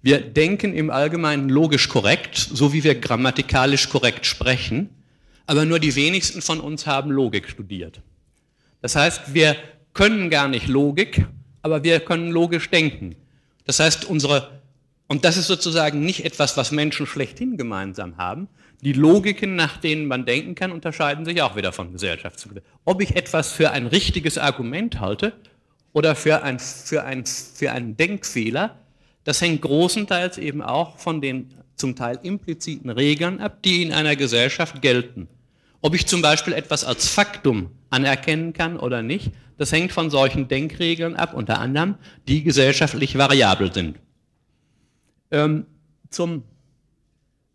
S1: Wir denken im Allgemeinen logisch korrekt, so wie wir grammatikalisch korrekt sprechen, aber nur die wenigsten von uns haben Logik studiert. Das heißt, wir können gar nicht Logik, aber wir können logisch denken. Das heißt, unsere und das ist sozusagen nicht etwas, was Menschen schlechthin gemeinsam haben. Die Logiken, nach denen man denken kann, unterscheiden sich auch wieder von Gesellschaft zu Gesellschaft. Ob ich etwas für ein richtiges Argument halte oder für, ein, für, ein, für einen Denkfehler, das hängt großenteils eben auch von den zum Teil impliziten Regeln ab, die in einer Gesellschaft gelten. Ob ich zum Beispiel etwas als Faktum anerkennen kann oder nicht, das hängt von solchen Denkregeln ab, unter anderem, die gesellschaftlich variabel sind. Ähm, zum,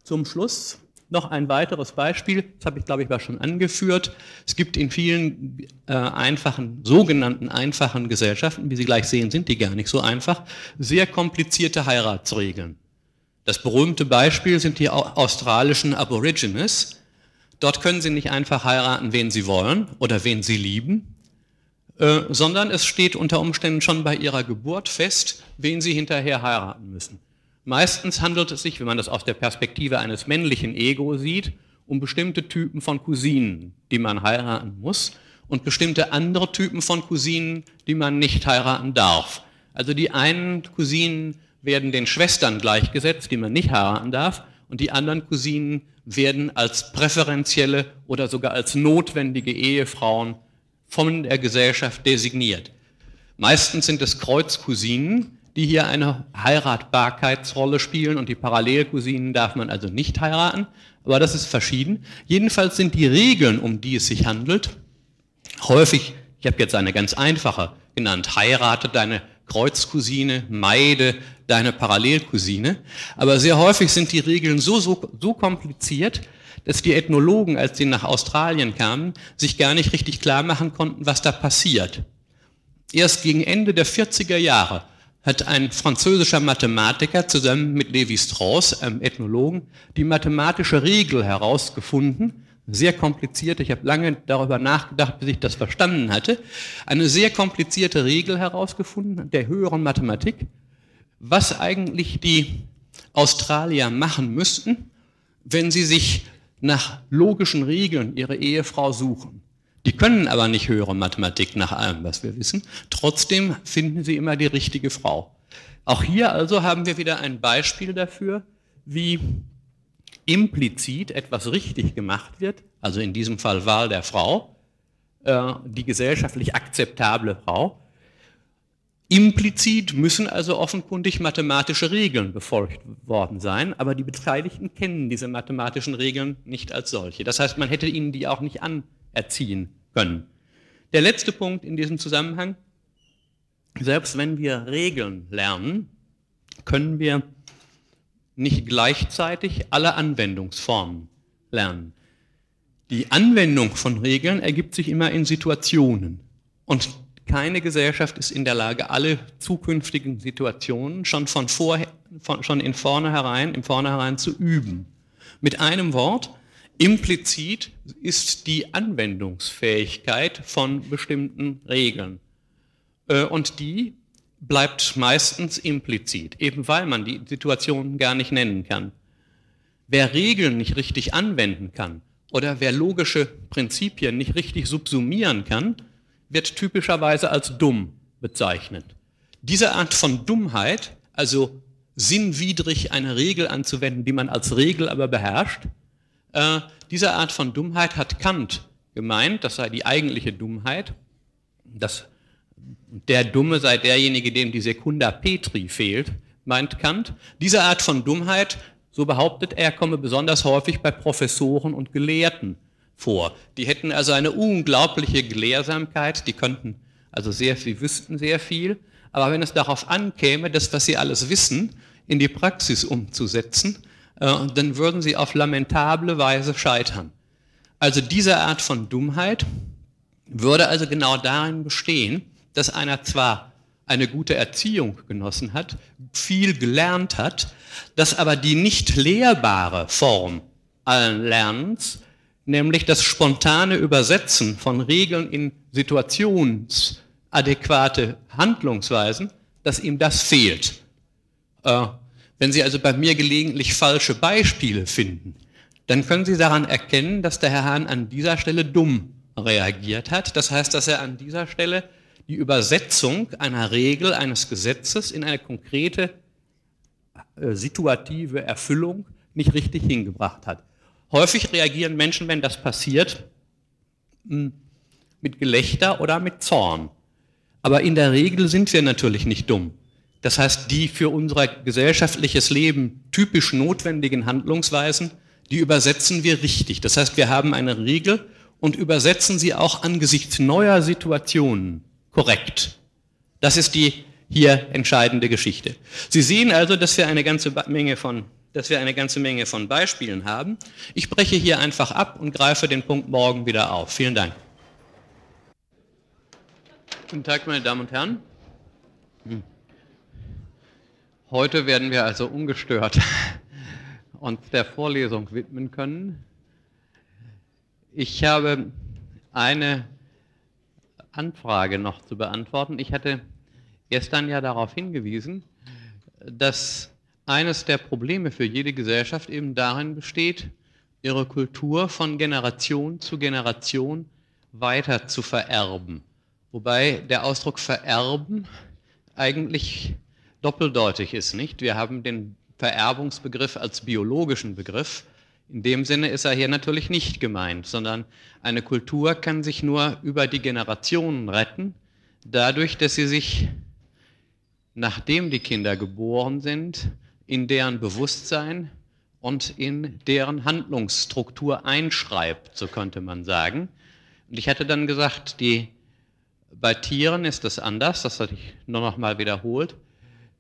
S1: zum Schluss noch ein weiteres Beispiel, das habe ich glaube ich mal schon angeführt. Es gibt in vielen äh, einfachen, sogenannten einfachen Gesellschaften, wie Sie gleich sehen, sind die gar nicht so einfach, sehr komplizierte Heiratsregeln. Das berühmte Beispiel sind die australischen Aborigines. Dort können Sie nicht einfach heiraten, wen Sie wollen oder wen Sie lieben, äh, sondern es steht unter Umständen schon bei Ihrer Geburt fest, wen Sie hinterher heiraten müssen. Meistens handelt es sich, wenn man das aus der Perspektive eines männlichen Ego sieht, um bestimmte Typen von Cousinen, die man heiraten muss und bestimmte andere Typen von Cousinen, die man nicht heiraten darf. Also die einen Cousinen werden den Schwestern gleichgesetzt, die man nicht heiraten darf, und die anderen Cousinen werden als präferentielle oder sogar als notwendige Ehefrauen von der Gesellschaft designiert. Meistens sind es Kreuzcousinen, die hier eine Heiratbarkeitsrolle spielen und die Parallelcousinen darf man also nicht heiraten, aber das ist verschieden. Jedenfalls sind die Regeln, um die es sich handelt, häufig, ich habe jetzt eine ganz einfache genannt, heirate deine Kreuzcousine, meide deine Parallelcousine, aber sehr häufig sind die Regeln so, so, so kompliziert, dass die Ethnologen, als sie nach Australien kamen, sich gar nicht richtig klar machen konnten, was da passiert. Erst gegen Ende der 40er Jahre hat ein französischer Mathematiker zusammen mit Levi Strauss, einem Ethnologen, die mathematische Regel herausgefunden, sehr kompliziert, ich habe lange darüber nachgedacht, bis ich das verstanden hatte, eine sehr komplizierte Regel herausgefunden der höheren Mathematik, was eigentlich die Australier machen müssten, wenn sie sich nach logischen Regeln ihre Ehefrau suchen. Die können aber nicht höhere Mathematik nach allem, was wir wissen. Trotzdem finden sie immer die richtige Frau. Auch hier also haben wir wieder ein Beispiel dafür, wie implizit etwas richtig gemacht wird, also in diesem Fall Wahl der Frau, äh, die gesellschaftlich akzeptable Frau. Implizit müssen also offenkundig mathematische Regeln befolgt worden sein, aber die Beteiligten kennen diese mathematischen Regeln nicht als solche. Das heißt, man hätte ihnen die auch nicht an erziehen können. Der letzte Punkt in diesem Zusammenhang, selbst wenn wir Regeln lernen, können wir nicht gleichzeitig alle Anwendungsformen lernen. Die Anwendung von Regeln ergibt sich immer in Situationen. Und keine Gesellschaft ist in der Lage, alle zukünftigen Situationen schon von vorher, von, schon in vornherein, im Vornherein zu üben. Mit einem Wort, Implizit ist die Anwendungsfähigkeit von bestimmten Regeln. Äh, und die bleibt meistens implizit, eben weil man die Situation gar nicht nennen kann. Wer Regeln nicht richtig anwenden kann oder wer logische Prinzipien nicht richtig subsumieren kann, wird typischerweise als dumm bezeichnet. Diese Art von Dummheit, also sinnwidrig eine Regel anzuwenden, die man als Regel aber beherrscht, äh, diese Art von Dummheit hat Kant gemeint, das sei die eigentliche Dummheit. Das, der Dumme sei derjenige, dem die Sekunda Petri fehlt, meint Kant. Diese Art von Dummheit, so behauptet er, komme besonders häufig bei Professoren und Gelehrten vor. Die hätten also eine unglaubliche Gelehrsamkeit, die könnten also sehr viel, wüssten sehr viel, aber wenn es darauf ankäme, das, was sie alles wissen, in die Praxis umzusetzen, dann würden sie auf lamentable Weise scheitern. Also diese Art von Dummheit würde also genau darin bestehen, dass einer zwar eine gute Erziehung genossen hat, viel gelernt hat, dass aber die nicht lehrbare Form allen Lernens, nämlich das spontane Übersetzen von Regeln in situationsadäquate Handlungsweisen, dass ihm das fehlt. Wenn Sie also bei mir gelegentlich falsche Beispiele finden, dann können Sie daran erkennen, dass der Herr Hahn an dieser Stelle dumm reagiert hat. Das heißt, dass er an dieser Stelle die Übersetzung einer Regel, eines Gesetzes in eine konkrete äh, situative Erfüllung nicht richtig hingebracht hat. Häufig reagieren Menschen, wenn das passiert, hm, mit Gelächter oder mit Zorn. Aber in der Regel sind wir natürlich nicht dumm. Das heißt, die für unser gesellschaftliches Leben typisch notwendigen Handlungsweisen, die übersetzen wir richtig. Das heißt, wir haben eine Regel und übersetzen sie auch angesichts neuer Situationen korrekt. Das ist die hier entscheidende Geschichte. Sie sehen also, dass wir eine ganze Menge von, dass wir eine ganze Menge von Beispielen haben. Ich breche hier einfach ab und greife den Punkt morgen wieder auf. Vielen Dank. Guten Tag, meine Damen und Herren. Heute werden wir also ungestört uns der Vorlesung widmen können. Ich habe eine Anfrage noch zu beantworten. Ich hatte gestern ja darauf hingewiesen, dass eines der Probleme für jede Gesellschaft eben darin besteht, ihre Kultur von Generation zu Generation weiter zu vererben. Wobei der Ausdruck vererben eigentlich doppeldeutig ist, nicht? Wir haben den Vererbungsbegriff als biologischen Begriff. In dem Sinne ist er hier natürlich nicht gemeint, sondern eine Kultur kann sich nur über die Generationen retten, dadurch, dass sie sich, nachdem die Kinder geboren sind, in deren Bewusstsein und in deren Handlungsstruktur einschreibt, so könnte man sagen. Und ich hatte dann gesagt, die, bei Tieren ist das anders, das hatte ich nur noch mal wiederholt.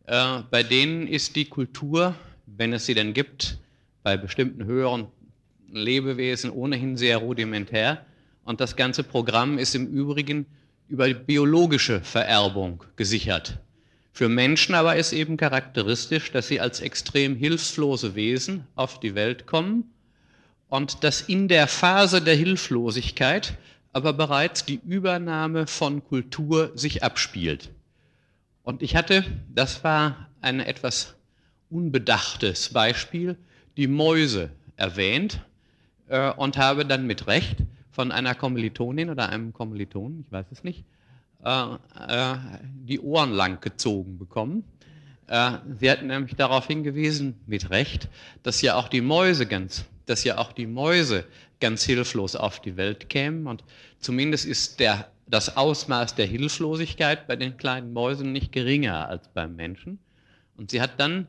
S1: Äh, bei denen ist die Kultur, wenn es sie denn gibt, bei bestimmten höheren Lebewesen ohnehin sehr rudimentär. Und das ganze Programm ist im Übrigen über biologische Vererbung gesichert. Für Menschen aber ist eben charakteristisch, dass sie als extrem hilflose Wesen auf die Welt kommen und dass in der Phase der Hilflosigkeit aber bereits die Übernahme von Kultur sich abspielt. Und ich hatte, das war ein etwas unbedachtes Beispiel, die Mäuse erwähnt äh, und habe dann mit Recht von einer Kommilitonin oder einem Kommiliton, ich weiß es nicht, äh, äh, die Ohren lang gezogen bekommen. Äh, sie hatten nämlich darauf hingewiesen, mit Recht, dass ja auch die Mäuse ganz, dass ja auch die Mäuse ganz hilflos auf die Welt kämen. Und zumindest ist der, das Ausmaß der Hilflosigkeit bei den kleinen Mäusen nicht geringer als beim Menschen. Und sie hat dann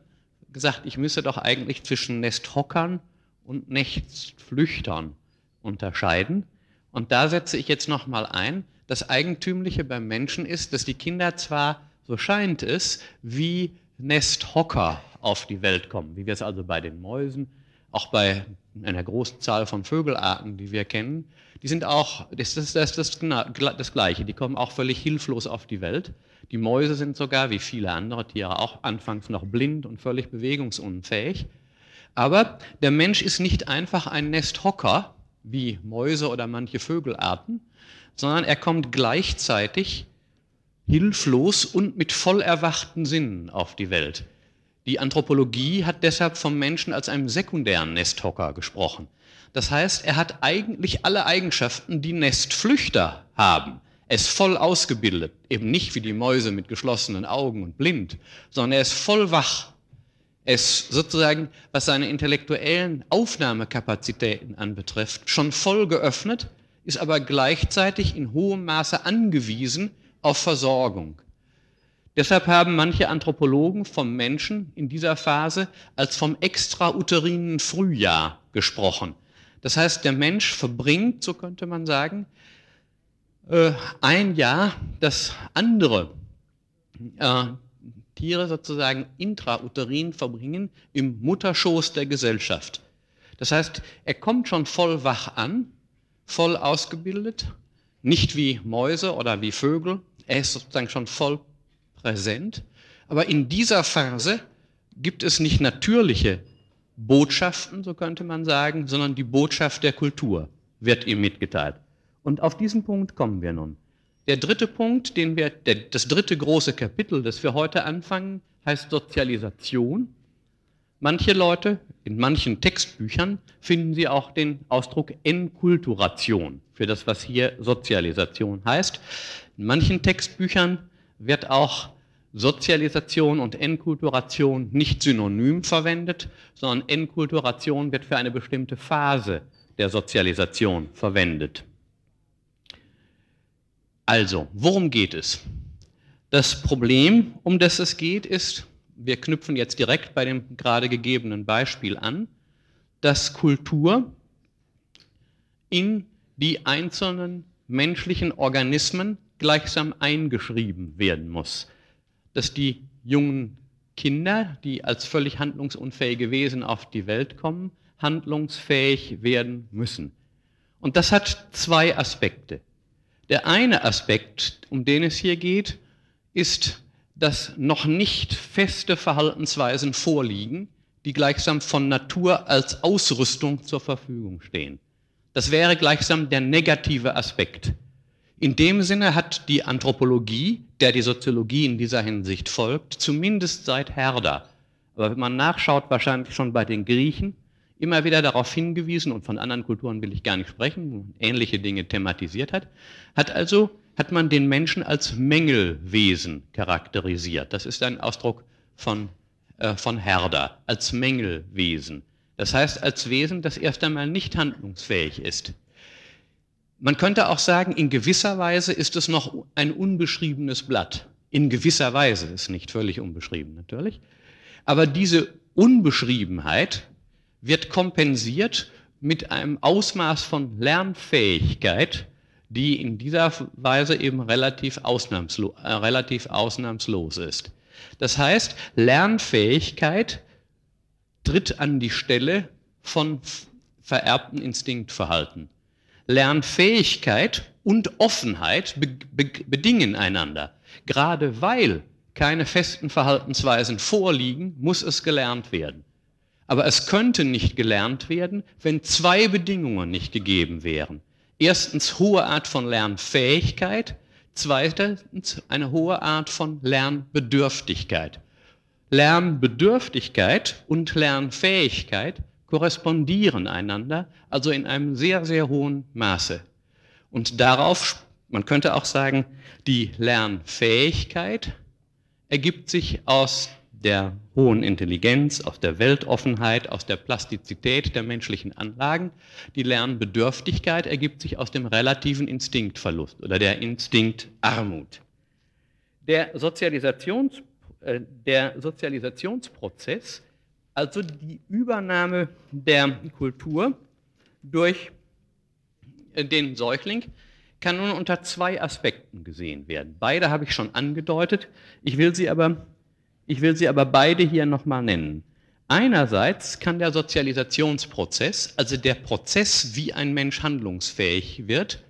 S1: gesagt, ich müsse doch eigentlich zwischen Nesthockern und Nestflüchtern unterscheiden. Und da setze ich jetzt nochmal ein. Das Eigentümliche beim Menschen ist, dass die Kinder zwar, so scheint es, wie Nesthocker auf die Welt kommen, wie wir es also bei den Mäusen, auch bei einer großen Zahl von Vögelarten, die wir kennen, die sind auch, das ist das, das, das, Gleiche, die kommen auch völlig hilflos auf die Welt. Die Mäuse sind sogar, wie viele andere Tiere, auch anfangs noch blind und völlig bewegungsunfähig. Aber der Mensch ist nicht einfach ein Nesthocker, wie Mäuse oder manche Vögelarten, sondern er kommt gleichzeitig hilflos und mit voll erwachten Sinnen auf die Welt. Die Anthropologie hat deshalb vom Menschen als einem sekundären Nesthocker gesprochen. Das heißt, er hat eigentlich alle Eigenschaften, die Nestflüchter haben. Er ist voll ausgebildet, eben nicht wie die Mäuse mit geschlossenen Augen und blind, sondern er ist voll wach. Er ist sozusagen, was seine intellektuellen Aufnahmekapazitäten anbetrifft, schon voll geöffnet, ist aber gleichzeitig in hohem Maße angewiesen auf Versorgung. Deshalb haben manche Anthropologen vom Menschen in dieser Phase als vom extrauterinen Frühjahr gesprochen. Das heißt, der Mensch verbringt, so könnte man sagen, äh, ein Jahr, das andere äh, Tiere sozusagen intrauterin verbringen im Mutterschoß der Gesellschaft. Das heißt, er kommt schon voll wach an, voll ausgebildet, nicht wie Mäuse oder wie Vögel, er ist sozusagen schon voll präsent. Aber in dieser Phase gibt es nicht natürliche Botschaften, so könnte man sagen, sondern die Botschaft der Kultur wird ihm mitgeteilt. Und auf diesen Punkt kommen wir nun. Der dritte Punkt, den wir, der, das dritte große Kapitel, das wir heute anfangen, heißt Sozialisation. Manche Leute, in manchen Textbüchern finden Sie auch den Ausdruck Enkulturation für das, was hier Sozialisation heißt. In manchen Textbüchern wird auch Sozialisation und Enkulturation nicht synonym verwendet, sondern Enkulturation wird für eine bestimmte Phase der Sozialisation verwendet. Also, worum geht es? Das Problem, um das es geht, ist, wir knüpfen jetzt direkt bei dem gerade gegebenen Beispiel an, dass Kultur in die einzelnen menschlichen Organismen gleichsam eingeschrieben werden muss. Dass die jungen Kinder, die als völlig handlungsunfähige Wesen auf die Welt kommen, handlungsfähig werden müssen. Und das hat zwei Aspekte. Der eine Aspekt, um den es hier geht, ist, dass noch nicht feste Verhaltensweisen vorliegen, die gleichsam von Natur als Ausrüstung zur Verfügung stehen. Das wäre gleichsam der negative Aspekt. In dem Sinne hat die Anthropologie, der die Soziologie in dieser Hinsicht folgt, zumindest seit Herder, aber wenn man nachschaut, wahrscheinlich schon bei den Griechen, immer wieder darauf hingewiesen, und von anderen Kulturen will ich gar nicht sprechen, ähnliche Dinge thematisiert hat, hat also, hat man den Menschen als Mängelwesen charakterisiert. Das ist ein Ausdruck von äh, von Herder als Mängelwesen. Das heißt, als Wesen, das erst einmal nicht handlungsfähig ist. Man könnte auch sagen, in gewisser Weise ist es noch ein unbeschriebenes Blatt. In gewisser Weise ist nicht völlig unbeschrieben natürlich. Aber diese Unbeschriebenheit wird kompensiert mit einem Ausmaß von Lernfähigkeit, die in dieser Weise eben relativ, ausnahmslo äh, relativ ausnahmslos ist. Das heißt, Lernfähigkeit tritt an die Stelle von vererbten Instinktverhalten. Lernfähigkeit und Offenheit be be bedingen einander. Gerade weil keine festen Verhaltensweisen vorliegen, muss es gelernt werden. Aber es könnte nicht gelernt werden, wenn zwei Bedingungen nicht gegeben wären. Erstens hohe Art von Lernfähigkeit, zweitens eine hohe Art von Lernbedürftigkeit. Lernbedürftigkeit und Lernfähigkeit korrespondieren einander, also in einem sehr, sehr hohen Maße. Und darauf, man könnte auch sagen, die Lernfähigkeit ergibt sich aus der hohen Intelligenz, aus der Weltoffenheit, aus der Plastizität der menschlichen Anlagen. Die Lernbedürftigkeit ergibt sich aus dem relativen Instinktverlust oder der Instinktarmut. Der, Sozialisations, äh, der Sozialisationsprozess, also die Übernahme der Kultur durch äh, den Säugling, kann nun unter zwei Aspekten gesehen werden. Beide habe ich schon angedeutet. Ich will sie aber ich will sie aber beide hier nochmal nennen. Einerseits kann der Sozialisationsprozess, also der Prozess, wie ein Mensch handlungsfähig wird,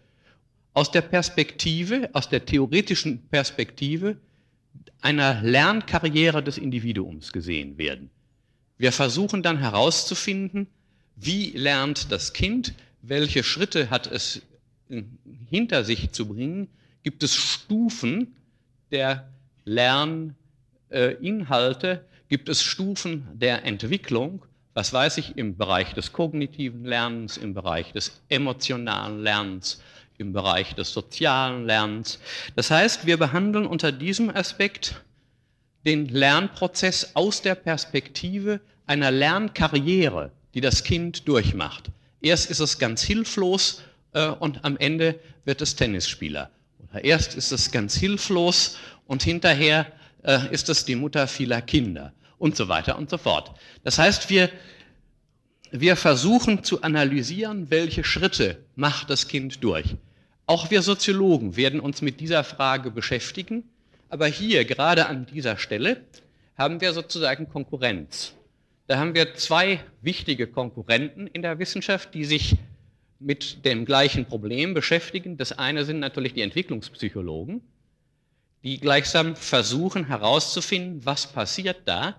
S1: aus der Perspektive, aus der theoretischen Perspektive einer Lernkarriere des Individuums gesehen werden. Wir versuchen dann herauszufinden, wie lernt das Kind, welche Schritte hat es hinter sich zu bringen, gibt es Stufen der Lern- äh, Inhalte gibt es Stufen der Entwicklung, was weiß ich, im Bereich des kognitiven Lernens, im Bereich des emotionalen Lernens, im Bereich des sozialen Lernens. Das heißt, wir behandeln unter diesem Aspekt den Lernprozess aus der Perspektive einer Lernkarriere, die das Kind durchmacht. Erst ist es ganz hilflos äh, und am Ende wird es Tennisspieler. Oder erst ist es ganz hilflos und hinterher äh, ist es die Mutter vieler Kinder und so weiter und so fort. Das heißt, wir, wir versuchen zu analysieren, welche Schritte macht das Kind durch. Auch wir Soziologen werden uns mit dieser Frage beschäftigen, aber hier, gerade an dieser Stelle, haben wir sozusagen Konkurrenz. Da haben wir zwei wichtige Konkurrenten in der Wissenschaft, die sich mit dem gleichen Problem beschäftigen. Das eine sind natürlich die Entwicklungspsychologen, die gleichsam versuchen herauszufinden, was passiert da,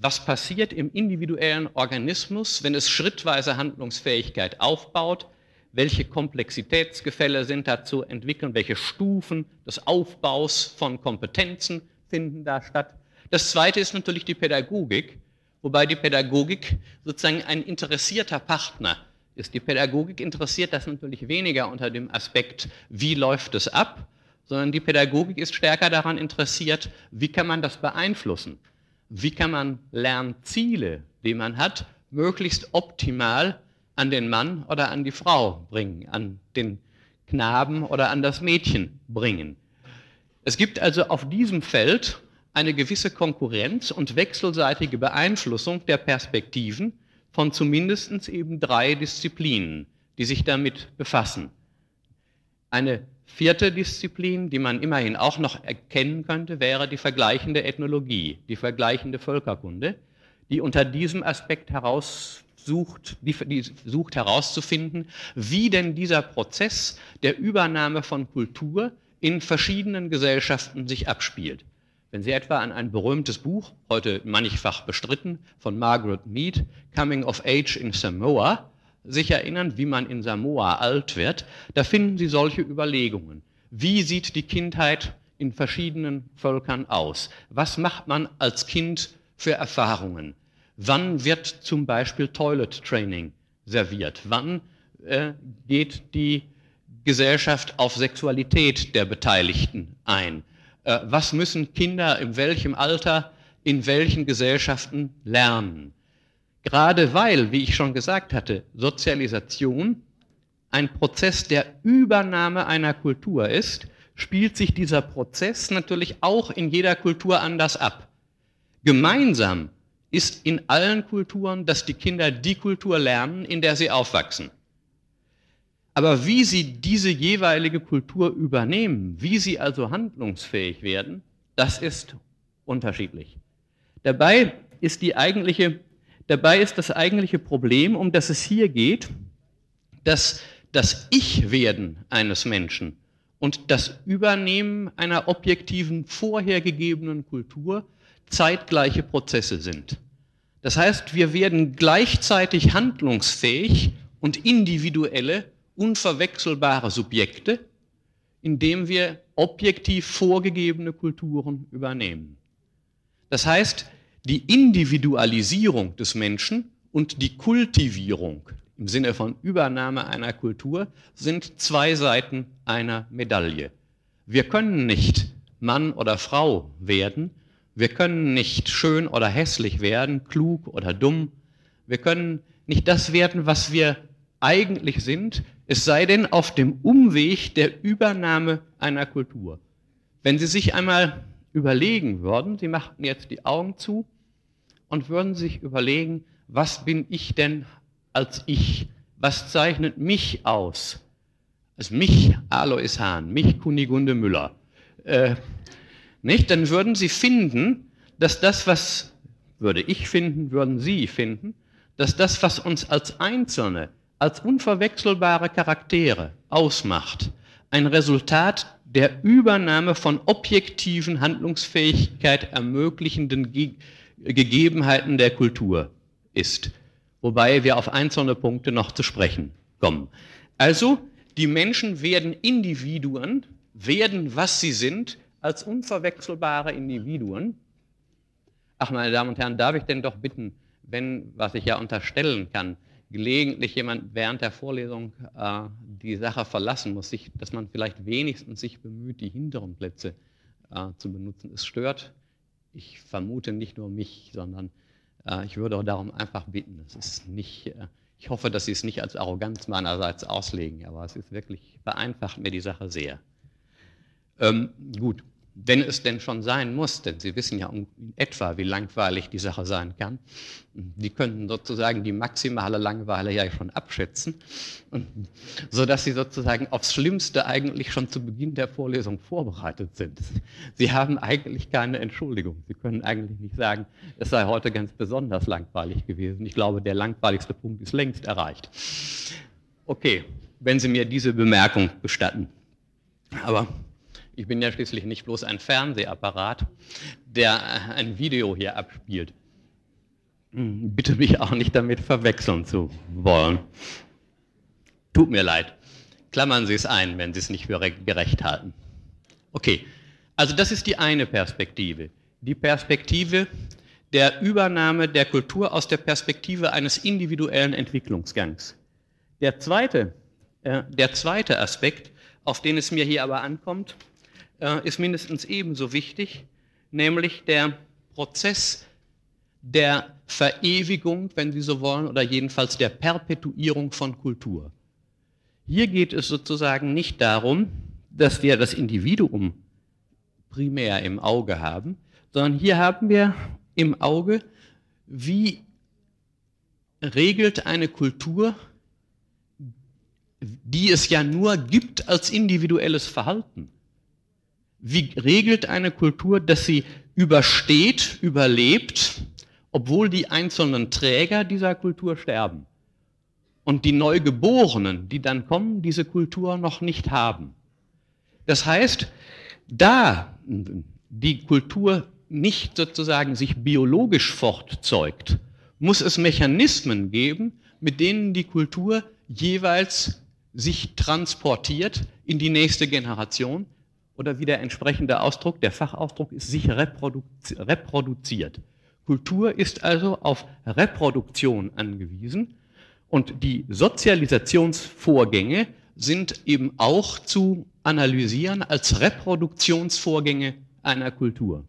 S1: was passiert im individuellen Organismus, wenn es schrittweise Handlungsfähigkeit aufbaut, welche Komplexitätsgefälle sind da zu entwickeln, welche Stufen des Aufbaus von Kompetenzen finden da statt. Das zweite ist natürlich die Pädagogik, wobei die Pädagogik sozusagen ein interessierter Partner ist. Die Pädagogik interessiert das natürlich weniger unter dem Aspekt, wie läuft es ab, sondern die Pädagogik ist stärker daran interessiert, wie kann man das beeinflussen? Wie kann man Lernziele, die man hat, möglichst optimal an den Mann oder an die Frau bringen, an den Knaben oder an das Mädchen bringen? Es gibt also auf diesem Feld eine gewisse Konkurrenz und wechselseitige Beeinflussung der Perspektiven von zumindest eben drei Disziplinen, die sich damit befassen. Eine Vierte Disziplin, die man immerhin auch noch erkennen könnte, wäre die vergleichende Ethnologie, die vergleichende Völkerkunde, die unter diesem Aspekt heraussucht, die, die sucht herauszufinden, wie denn dieser Prozess der Übernahme von Kultur in verschiedenen Gesellschaften sich abspielt. Wenn Sie etwa an ein berühmtes Buch, heute mannigfach bestritten, von Margaret Mead, Coming of Age in Samoa, sich erinnern, wie man in Samoa alt wird, da finden Sie solche Überlegungen. Wie sieht die Kindheit in verschiedenen Völkern aus? Was macht man als Kind für Erfahrungen? Wann wird zum Beispiel Toilet Training serviert? Wann äh, geht die Gesellschaft auf Sexualität der Beteiligten ein? Äh, was müssen Kinder in welchem Alter in welchen Gesellschaften lernen. Gerade weil, wie ich schon gesagt hatte, Sozialisation ein Prozess der Übernahme einer Kultur ist, spielt sich dieser Prozess natürlich auch in jeder Kultur anders ab. Gemeinsam ist in allen Kulturen, dass die Kinder die Kultur lernen, in der sie aufwachsen. Aber wie sie diese jeweilige Kultur übernehmen, wie sie also handlungsfähig werden, das ist unterschiedlich. Dabei ist, die eigentliche, dabei ist das eigentliche Problem, um das es hier geht, dass das Ich-Werden eines Menschen und das Übernehmen einer objektiven, vorhergegebenen Kultur zeitgleiche Prozesse sind. Das heißt, wir werden gleichzeitig handlungsfähig und individuelle unverwechselbare Subjekte, indem wir objektiv vorgegebene Kulturen übernehmen. Das heißt, die Individualisierung des Menschen und die Kultivierung im Sinne von Übernahme einer Kultur sind zwei Seiten einer Medaille. Wir können nicht Mann oder Frau werden, wir können nicht schön oder hässlich werden, klug oder dumm, wir können nicht das werden, was wir eigentlich sind, es sei denn auf dem Umweg der Übernahme einer Kultur. Wenn Sie sich einmal überlegen würden, Sie machten jetzt die Augen zu und würden sich überlegen, was bin ich denn als ich? Was zeichnet mich aus? Also mich, Alois Hahn, mich, Kunigunde Müller. Äh, nicht? Dann würden Sie finden, dass das, was würde ich finden, würden Sie finden, dass das, was uns als Einzelne als unverwechselbare Charaktere ausmacht, ein Resultat der Übernahme von objektiven Handlungsfähigkeit ermöglichenden Ge Gegebenheiten der Kultur ist. Wobei wir auf einzelne Punkte noch zu sprechen kommen. Also, die Menschen werden Individuen, werden, was sie sind, als unverwechselbare Individuen. Ach, meine Damen und Herren, darf ich denn doch bitten, wenn, was ich ja unterstellen kann, gelegentlich jemand während der Vorlesung äh, die Sache verlassen muss, sich, dass man vielleicht wenigstens sich bemüht, die hinteren Plätze äh, zu benutzen. Es stört, ich vermute nicht nur mich, sondern äh, ich würde auch darum einfach bitten. Es ist nicht, äh, ich hoffe, dass Sie es nicht als Arroganz meinerseits auslegen, aber es ist wirklich vereinfacht mir die Sache sehr. Ähm, gut wenn es denn schon sein muss, denn Sie wissen ja in etwa, wie langweilig die Sache sein kann. Sie könnten sozusagen die maximale Langeweile ja schon abschätzen, sodass Sie sozusagen aufs Schlimmste eigentlich schon zu Beginn der Vorlesung vorbereitet sind. Sie haben eigentlich keine Entschuldigung. Sie können eigentlich nicht sagen, es sei heute ganz besonders langweilig gewesen. Ich glaube, der langweiligste Punkt ist längst erreicht. Okay, wenn Sie mir diese Bemerkung gestatten. Aber ich bin ja schließlich nicht bloß ein Fernsehapparat, der ein Video hier abspielt. Hm, bitte mich auch nicht damit verwechseln zu wollen. Tut mir leid. Klammern Sie es ein, wenn Sie es nicht für gerecht halten. Okay, also das ist die eine Perspektive. Die Perspektive der Übernahme der Kultur aus der Perspektive eines individuellen Entwicklungsgangs. Der zweite, äh, der zweite Aspekt, auf den es mir hier aber ankommt, äh, ist mindestens ebenso wichtig, nämlich der Prozess der Verewigung, wenn Sie so wollen, oder jedenfalls der Perpetuierung von Kultur. Hier geht es sozusagen nicht darum, dass wir das Individuum primär im Auge haben, sondern hier haben wir im Auge, wie regelt eine Kultur, die es ja nur gibt als individuelles Verhalten. Wie regelt eine Kultur, dass sie übersteht, überlebt, obwohl die einzelnen Träger dieser Kultur sterben und die Neugeborenen, die dann kommen, diese Kultur noch nicht haben? Das heißt, da die Kultur nicht sozusagen sich biologisch fortzeugt, muss es Mechanismen geben, mit denen die Kultur jeweils sich transportiert in die nächste Generation, oder wie der entsprechende Ausdruck, der Fachausdruck ist, sich reproduziert. Kultur ist also auf Reproduktion angewiesen und die Sozialisationsvorgänge sind eben auch zu analysieren als Reproduktionsvorgänge einer Kultur.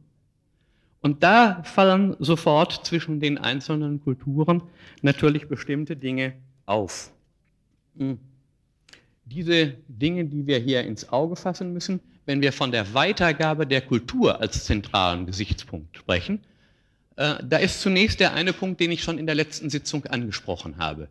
S1: Und da fallen sofort zwischen den einzelnen Kulturen natürlich bestimmte Dinge auf. Hm. Diese Dinge, die wir hier ins Auge fassen müssen, wenn wir von der Weitergabe der Kultur als zentralen Gesichtspunkt sprechen, äh, da ist zunächst der eine Punkt, den ich schon in der letzten Sitzung angesprochen habe.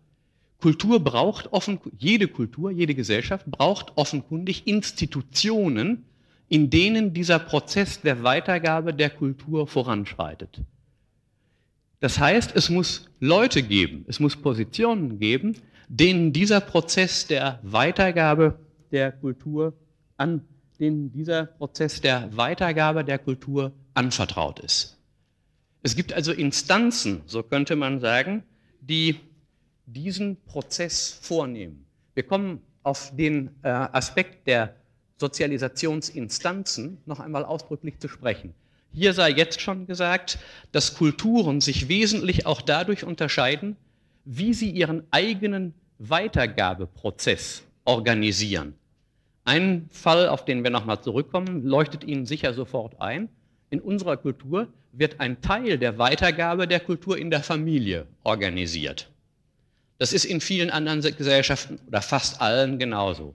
S1: Kultur braucht offen, jede Kultur, jede Gesellschaft braucht offenkundig Institutionen, in denen dieser Prozess der Weitergabe der Kultur voranschreitet. Das heißt, es muss Leute geben, es muss Positionen geben, denen dieser Prozess der Weitergabe der Kultur an, denen dieser Prozess der Weitergabe der Kultur anvertraut ist. Es gibt also Instanzen, so könnte man sagen, die diesen Prozess vornehmen. Wir kommen auf den äh, Aspekt der Sozialisationsinstanzen noch einmal ausdrücklich zu sprechen. Hier sei jetzt schon gesagt, dass Kulturen sich wesentlich auch dadurch unterscheiden, wie sie ihren eigenen Weitergabeprozess organisieren. Ein Fall, auf den wir nochmal zurückkommen, leuchtet Ihnen sicher sofort ein. In unserer Kultur wird ein Teil der Weitergabe der Kultur in der Familie organisiert. Das ist in vielen anderen Gesellschaften oder fast allen genauso.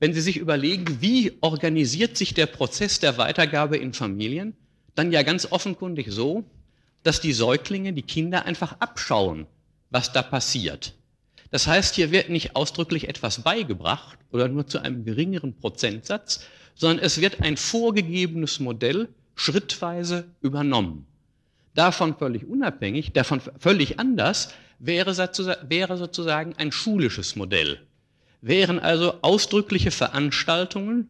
S1: Wenn Sie sich überlegen, wie organisiert sich der Prozess der Weitergabe in Familien, dann ja ganz offenkundig so, dass die Säuglinge, die Kinder einfach abschauen, was da passiert. Das heißt, hier wird nicht ausdrücklich etwas beigebracht oder nur zu einem geringeren Prozentsatz, sondern es wird ein vorgegebenes Modell schrittweise übernommen. Davon völlig unabhängig, davon völlig anders wäre sozusagen ein schulisches Modell wären also ausdrückliche Veranstaltungen,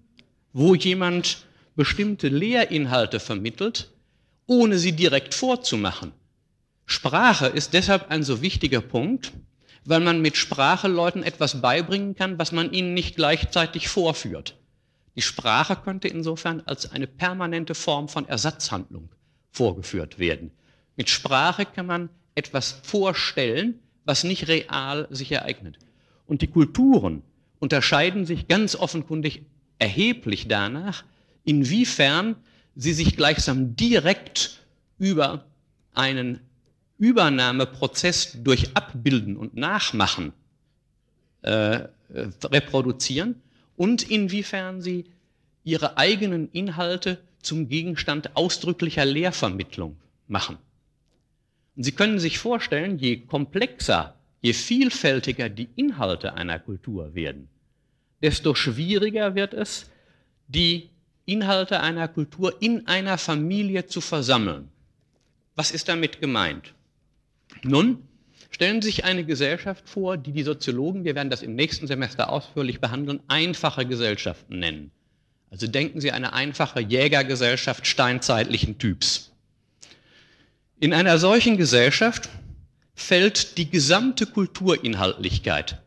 S1: wo jemand bestimmte Lehrinhalte vermittelt, ohne sie direkt vorzumachen. Sprache ist deshalb ein so wichtiger Punkt, weil man mit Sprache Leuten etwas beibringen kann, was man ihnen nicht gleichzeitig vorführt. Die Sprache könnte insofern als eine permanente Form von Ersatzhandlung vorgeführt werden. Mit Sprache kann man etwas vorstellen, was nicht real sich ereignet. Und die Kulturen unterscheiden sich ganz offenkundig erheblich danach, inwiefern sie sich gleichsam direkt über einen Übernahmeprozess durch Abbilden und Nachmachen äh, reproduzieren und inwiefern sie ihre eigenen Inhalte zum Gegenstand ausdrücklicher Lehrvermittlung machen. Und Sie können sich vorstellen, je komplexer Je vielfältiger die Inhalte einer Kultur werden, desto schwieriger wird es, die Inhalte einer Kultur in einer Familie zu versammeln. Was ist damit gemeint? Nun, stellen Sie sich eine Gesellschaft vor, die die Soziologen, wir werden das im nächsten Semester ausführlich behandeln, einfache Gesellschaften nennen. Also denken Sie eine einfache Jägergesellschaft steinzeitlichen Typs. In einer solchen Gesellschaft fällt die gesamte Kulturinhaltlichkeit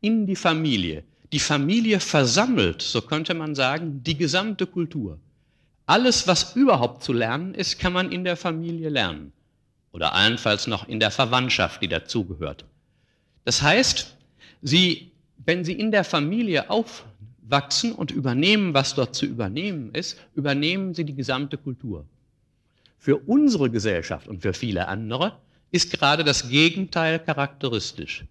S1: in die Familie. Die Familie versammelt, so könnte man sagen, die gesamte Kultur. Alles, was überhaupt zu lernen ist, kann man in der Familie lernen. Oder allenfalls noch in der Verwandtschaft, die dazugehört. Das heißt, Sie, wenn Sie in der Familie aufwachsen und übernehmen, was dort zu übernehmen ist, übernehmen Sie die gesamte Kultur. Für unsere Gesellschaft und für viele andere ist gerade das Gegenteil charakteristisch.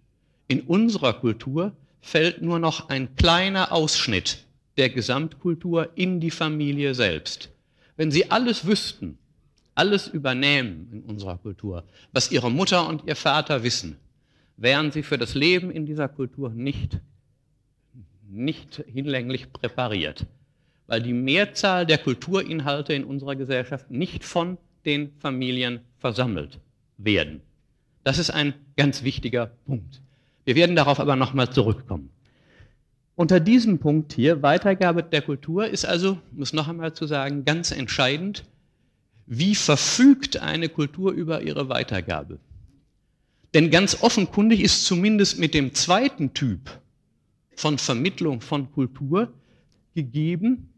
S1: In unserer Kultur fällt nur noch ein kleiner Ausschnitt der Gesamtkultur in die Familie selbst. Wenn Sie alles wüssten, alles übernehmen in unserer Kultur, was Ihre Mutter und Ihr Vater wissen, wären Sie für das Leben in dieser Kultur nicht, nicht hinlänglich präpariert, weil die Mehrzahl der Kulturinhalte in unserer Gesellschaft nicht von den Familien versammelt werden. Das ist ein ganz wichtiger Punkt. Wir werden darauf aber nochmal zurückkommen. Unter diesem Punkt hier, Weitergabe der Kultur, ist also, muss noch einmal zu sagen, ganz entscheidend, wie verfügt eine Kultur über ihre Weitergabe. Denn ganz offenkundig ist zumindest mit dem zweiten Typ von Vermittlung von Kultur gegeben,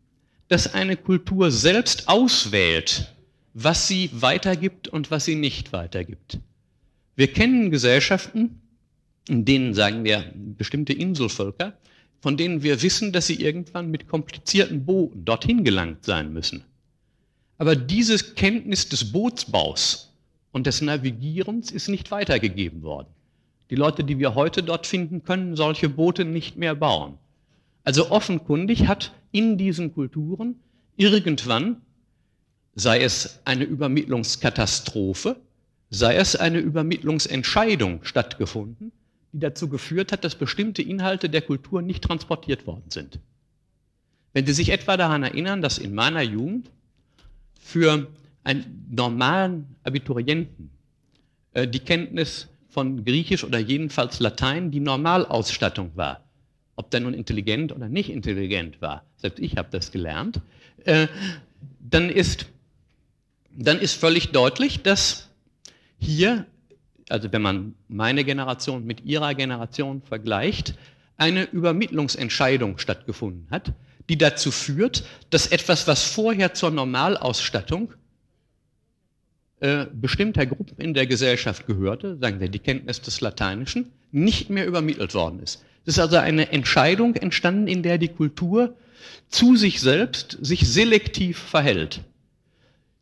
S1: dass eine Kultur selbst auswählt, was sie weitergibt und was sie nicht weitergibt. Wir kennen Gesellschaften, in denen, sagen wir, bestimmte Inselvölker, von denen wir wissen, dass sie irgendwann mit komplizierten Booten dorthin gelangt sein müssen. Aber diese Kenntnis des Bootsbaus und des Navigierens ist nicht weitergegeben worden. Die Leute, die wir heute dort finden, können solche Boote nicht mehr bauen. Also offenkundig hat in diesen Kulturen irgendwann, sei es eine Übermittlungskatastrophe, sei es eine Übermittlungsentscheidung stattgefunden, die dazu geführt hat, dass bestimmte Inhalte der Kultur nicht transportiert worden sind. Wenn Sie sich etwa daran erinnern, dass in meiner Jugend für einen normalen Abiturienten. Äh, die Kenntnis von Griechisch oder jedenfalls Latein die Normalausstattung war. Ob der nun intelligent oder nicht intelligent war, selbst ich habe das gelernt, äh, dann, ist, dann ist völlig deutlich, dass hier, also wenn man meine Generation mit ihrer Generation vergleicht, eine Übermittlungsentscheidung stattgefunden hat, die dazu führt, dass etwas, was vorher zur Normalausstattung äh, bestimmter Gruppen in der Gesellschaft gehörte, sagen wir die Kenntnis des Lateinischen, nicht mehr übermittelt worden ist. Es ist also eine Entscheidung entstanden, in der die Kultur zu sich selbst sich selektiv verhält.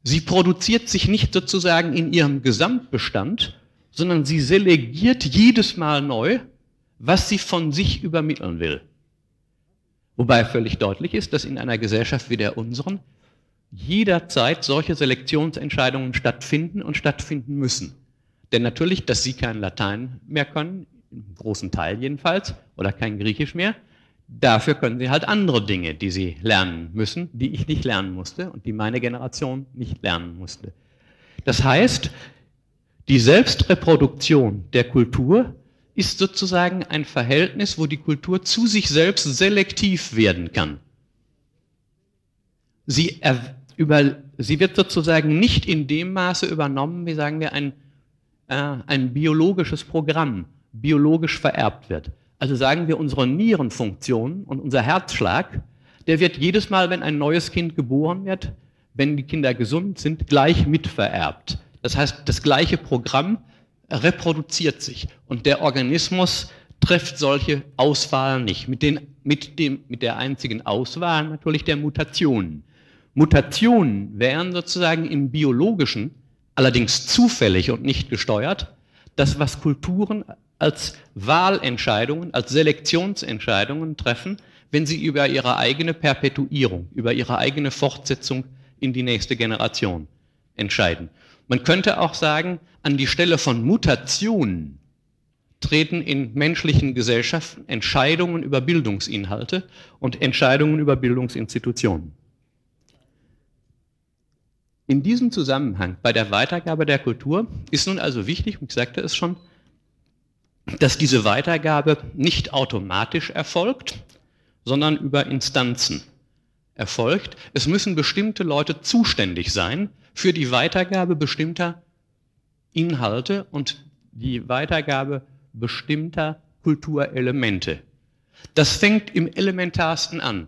S1: Sie produziert sich nicht sozusagen in ihrem Gesamtbestand, sondern sie selegiert jedes Mal neu, was sie von sich übermitteln will. Wobei völlig deutlich ist, dass in einer Gesellschaft wie der unseren jederzeit solche Selektionsentscheidungen stattfinden und stattfinden müssen. Denn natürlich, dass Sie kein Latein mehr können, im großen Teil jedenfalls, oder kein Griechisch mehr, dafür können Sie halt andere Dinge, die Sie lernen müssen, die ich nicht lernen musste und die meine Generation nicht lernen musste. Das heißt, die Selbstreproduktion der Kultur ist sozusagen ein Verhältnis, wo die Kultur zu sich selbst selektiv werden kann. Sie, über, sie wird sozusagen nicht in dem Maße übernommen, wie sagen wir, ein, äh, ein biologisches Programm biologisch vererbt wird. Also sagen wir, unsere Nierenfunktion und unser Herzschlag, der wird jedes Mal, wenn ein neues Kind geboren wird, wenn die Kinder gesund sind, gleich mitvererbt. Das heißt, das gleiche Programm reproduziert sich und der Organismus trifft solche Auswahlen nicht. Mit, den, mit, dem, mit der einzigen Auswahl natürlich der Mutationen. Mutationen wären sozusagen im biologischen, allerdings zufällig und nicht gesteuert, das, was Kulturen als Wahlentscheidungen, als Selektionsentscheidungen treffen, wenn sie über ihre eigene Perpetuierung, über ihre eigene Fortsetzung in die nächste Generation entscheiden. Man könnte auch sagen, an die Stelle von Mutationen treten in menschlichen Gesellschaften Entscheidungen über Bildungsinhalte und Entscheidungen über Bildungsinstitutionen. In diesem Zusammenhang bei der Weitergabe der Kultur ist nun also wichtig, und ich sagte es schon, dass diese Weitergabe nicht automatisch erfolgt, sondern über Instanzen erfolgt. Es müssen bestimmte Leute zuständig sein für die Weitergabe bestimmter Inhalte und die Weitergabe bestimmter Kulturelemente. Das fängt im elementarsten an.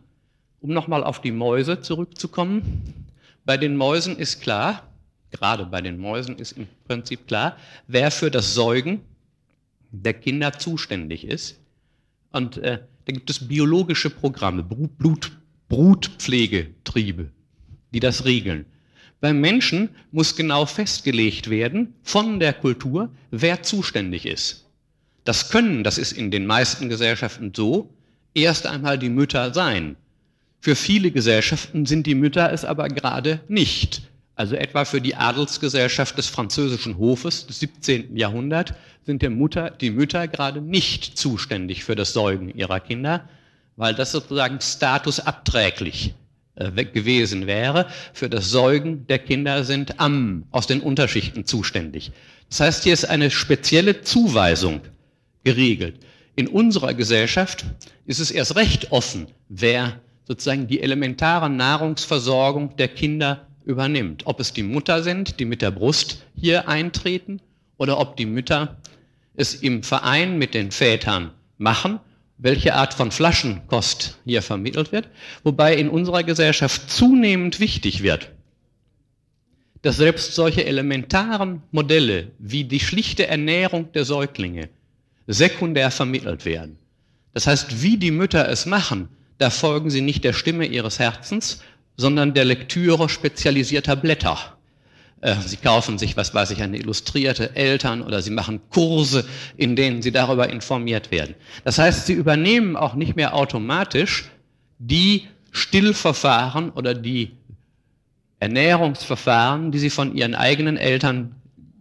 S1: Um nochmal auf die Mäuse zurückzukommen. Bei den Mäusen ist klar, gerade bei den Mäusen ist im Prinzip klar, wer für das Säugen der Kinder zuständig ist. Und äh, da gibt es biologische Programme, Blut, Brutpflegetriebe, die das regeln. Beim Menschen muss genau festgelegt werden von der Kultur, wer zuständig ist. Das können, das ist in den meisten Gesellschaften so, erst einmal die Mütter sein. Für viele Gesellschaften sind die Mütter es aber gerade nicht. Also etwa für die Adelsgesellschaft des französischen Hofes des 17. Jahrhunderts sind der Mutter, die Mütter gerade nicht zuständig für das Säugen ihrer Kinder, weil das sozusagen statusabträglich äh, gewesen wäre. Für das Säugen der Kinder sind Ammen aus den Unterschichten zuständig. Das heißt, hier ist eine spezielle Zuweisung geregelt. In unserer Gesellschaft ist es erst recht offen, wer sozusagen die elementare Nahrungsversorgung der Kinder übernimmt. Ob es die Mutter sind, die mit der Brust hier eintreten, oder ob die Mütter es im Verein mit den Vätern machen, welche Art von Flaschenkost hier vermittelt wird, wobei in unserer Gesellschaft zunehmend wichtig wird, dass selbst solche elementaren Modelle wie die schlichte Ernährung der Säuglinge sekundär vermittelt werden. Das heißt, wie die Mütter es machen, da folgen sie nicht der Stimme ihres Herzens, sondern der Lektüre spezialisierter Blätter. Äh, sie kaufen sich, was weiß ich, eine illustrierte Eltern oder Sie machen Kurse, in denen Sie darüber informiert werden. Das heißt, Sie übernehmen auch nicht mehr automatisch die Stillverfahren oder die Ernährungsverfahren, die Sie von Ihren eigenen Eltern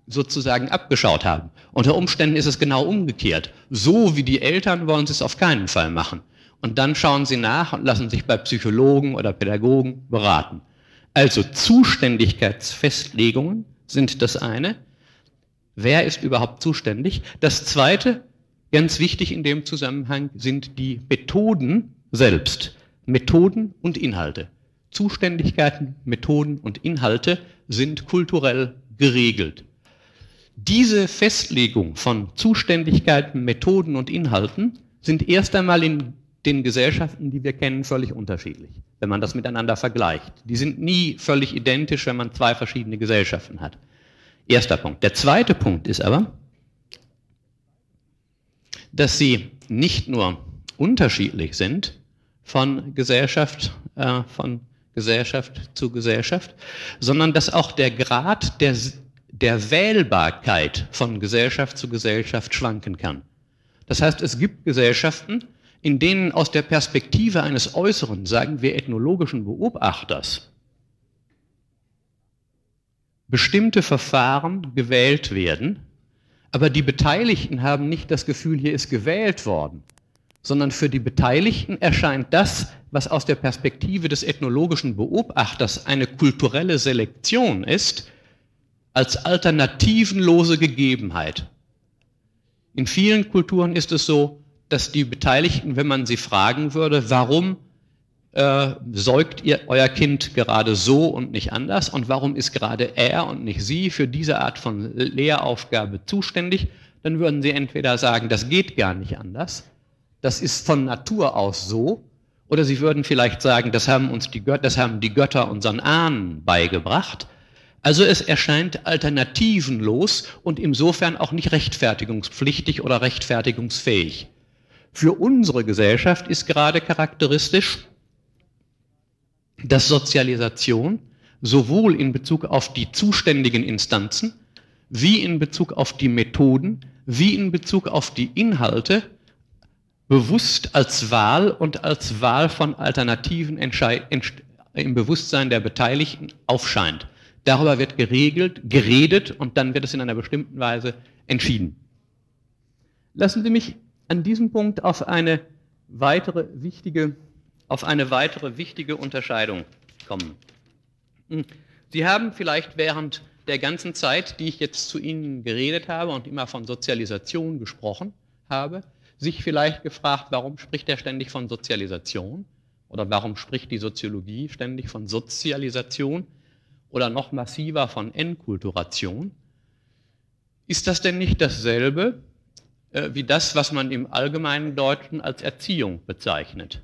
S1: sozusagen abgeschaut haben. Unter Umständen ist es genau umgekehrt. So wie die Eltern wollen Sie es auf keinen Fall machen. Und dann schauen Sie nach und lassen sich bei Psychologen oder Pädagogen beraten. Also Zuständigkeitsfestlegungen sind das eine. Wer ist überhaupt zuständig? Das zweite, ganz wichtig in dem Zusammenhang, sind die Methoden selbst. Methoden und Inhalte. Zuständigkeiten, Methoden und Inhalte sind kulturell geregelt. Diese Festlegung von Zuständigkeiten, Methoden und Inhalten sind erst einmal in den Gesellschaften, die wir kennen, völlig unterschiedlich, wenn man das miteinander vergleicht. Die sind nie völlig identisch, wenn man zwei verschiedene Gesellschaften hat. Erster Punkt. Der zweite Punkt ist aber, dass sie nicht nur unterschiedlich sind von Gesellschaft, äh, von Gesellschaft zu Gesellschaft, sondern dass auch der Grad der, der Wählbarkeit von Gesellschaft zu Gesellschaft schwanken kann. Das heißt, es gibt Gesellschaften, in denen aus der Perspektive eines äußeren, sagen wir ethnologischen Beobachters, bestimmte Verfahren gewählt werden, aber die Beteiligten haben nicht das Gefühl, hier ist gewählt worden, sondern für die Beteiligten erscheint das, was aus der Perspektive des ethnologischen Beobachters eine kulturelle Selektion ist, als alternativenlose Gegebenheit. In vielen Kulturen ist es so, dass die Beteiligten, wenn man sie fragen würde, warum äh, säugt ihr euer Kind gerade so und nicht anders und warum ist gerade er und nicht sie für diese Art von Lehraufgabe zuständig, dann würden sie entweder sagen, das geht gar nicht anders, das ist von Natur aus so, oder sie würden vielleicht sagen, das haben uns die Götter, das haben die Götter unseren Ahnen beigebracht. Also es erscheint alternativenlos und insofern auch nicht rechtfertigungspflichtig oder rechtfertigungsfähig. Für unsere Gesellschaft ist gerade charakteristisch, dass Sozialisation sowohl in Bezug auf die zuständigen Instanzen wie in Bezug auf die Methoden, wie in Bezug auf die Inhalte bewusst als Wahl und als Wahl von Alternativen im Bewusstsein der Beteiligten aufscheint. Darüber wird geregelt, geredet und dann wird es in einer bestimmten Weise entschieden. Lassen Sie mich an diesem Punkt auf eine weitere wichtige, auf eine weitere wichtige Unterscheidung kommen. Hm. Sie haben vielleicht während der ganzen Zeit, die ich jetzt zu Ihnen geredet habe und immer von Sozialisation gesprochen habe, sich vielleicht gefragt, warum spricht er ständig von Sozialisation? Oder warum spricht die Soziologie ständig von Sozialisation? Oder noch massiver von Enkulturation? Ist das denn nicht dasselbe, wie das, was man im allgemeinen Deutschen als Erziehung bezeichnet.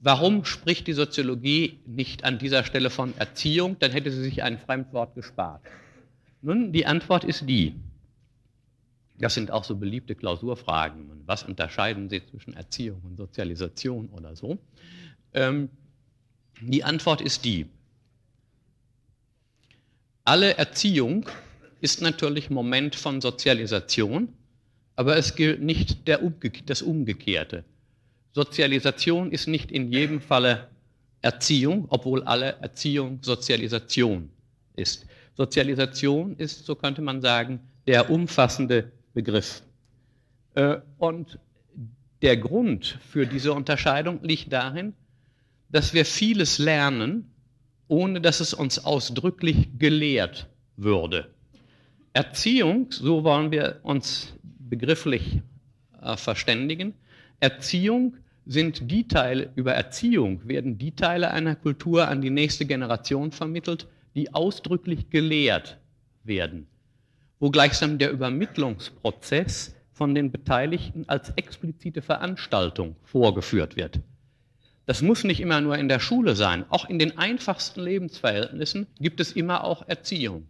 S1: Warum spricht die Soziologie nicht an dieser Stelle von Erziehung? Dann hätte sie sich ein Fremdwort gespart. Nun, die Antwort ist die. Das sind auch so beliebte Klausurfragen. Was unterscheiden Sie zwischen Erziehung und Sozialisation oder so? Ähm, die Antwort ist die. Alle Erziehung ist natürlich Moment von Sozialisation aber es gilt nicht Umge das Umgekehrte. Sozialisation ist nicht in jedem Falle Erziehung, obwohl alle Erziehung Sozialisation ist. Sozialisation ist, so könnte man sagen, der umfassende Begriff. Äh, und der Grund für diese Unterscheidung liegt darin, dass wir vieles lernen, ohne dass es uns ausdrücklich gelehrt würde. Erziehung, so wollen wir uns begrifflich äh, verständigen. Erziehung sind die Teile, über Erziehung werden die Teile einer Kultur an die nächste Generation vermittelt, die ausdrücklich gelehrt werden, wo gleichsam der Übermittlungsprozess von den Beteiligten als explizite Veranstaltung vorgeführt wird. Das muss nicht immer nur in der Schule sein. Auch in den einfachsten Lebensverhältnissen gibt es immer auch Erziehung.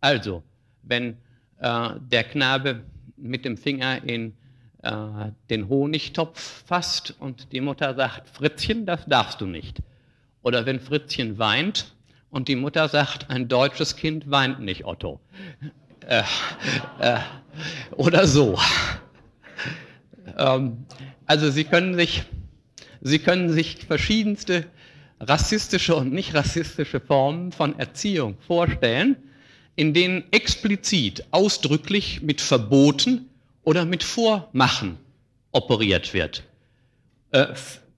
S1: Also, wenn äh, der Knabe mit dem Finger in äh, den Honigtopf fasst und die Mutter sagt, Fritzchen, das darfst du nicht. Oder wenn Fritzchen weint und die Mutter sagt, ein deutsches Kind weint nicht, Otto. Äh, äh, oder so. Ähm, also Sie können sich, Sie können sich verschiedenste rassistische und nicht rassistische Formen von Erziehung vorstellen, in denen explizit, ausdrücklich mit Verboten oder mit Vormachen operiert wird. Äh,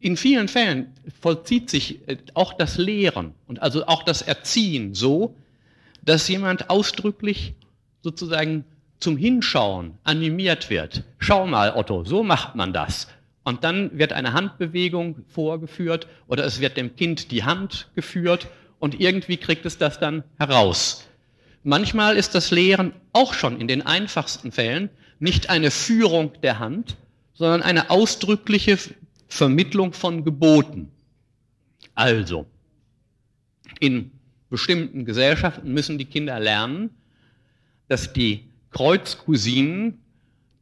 S1: in vielen Fällen vollzieht sich äh, auch das Lehren und also auch das Erziehen so, dass jemand ausdrücklich sozusagen zum Hinschauen animiert wird. Schau mal, Otto, so macht man das. Und dann wird eine Handbewegung vorgeführt oder es wird dem Kind die Hand geführt und irgendwie kriegt es das dann heraus. Manchmal ist das Lehren auch schon in den einfachsten Fällen nicht eine Führung der Hand, sondern eine ausdrückliche Vermittlung von Geboten. Also, in bestimmten Gesellschaften müssen die Kinder lernen, dass die Kreuzcousinen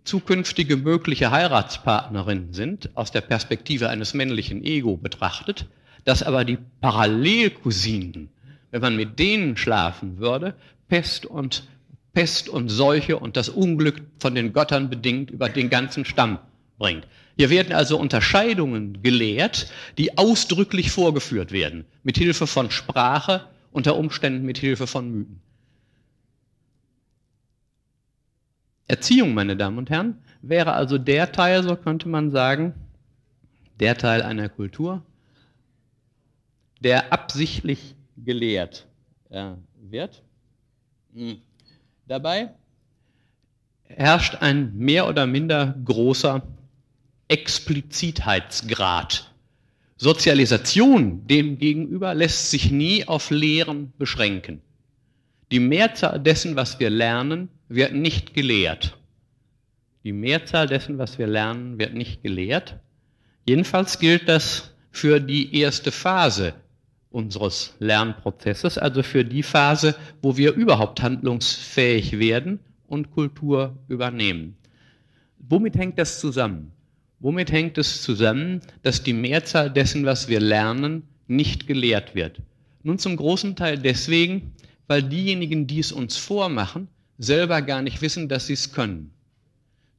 S1: zukünftige mögliche Heiratspartnerinnen sind, aus der Perspektive eines männlichen Ego betrachtet, dass aber die Parallelcousinen, wenn man mit denen schlafen würde, Pest und Pest und Seuche und das Unglück von den Göttern bedingt über den ganzen Stamm bringt. Hier werden also Unterscheidungen gelehrt, die ausdrücklich vorgeführt werden, mit Hilfe von Sprache, unter Umständen mit Hilfe von Mythen. Erziehung, meine Damen und Herren, wäre also der Teil, so könnte man sagen, der Teil einer Kultur, der absichtlich gelehrt äh, wird. Hm. Dabei herrscht ein mehr oder minder großer Explizitheitsgrad. Sozialisation demgegenüber lässt sich nie auf Lehren beschränken. Die Mehrzahl dessen, was wir lernen, wird nicht gelehrt. Die Mehrzahl dessen, was wir lernen, wird nicht gelehrt. Jedenfalls gilt das für die erste Phase unseres Lernprozesses, also für die Phase, wo wir überhaupt handlungsfähig werden und Kultur übernehmen. Womit hängt das zusammen? Womit hängt es zusammen, dass die Mehrzahl dessen, was wir lernen, nicht gelehrt wird? Nun zum großen Teil deswegen, weil diejenigen, die es uns vormachen, selber gar nicht wissen, dass sie es können.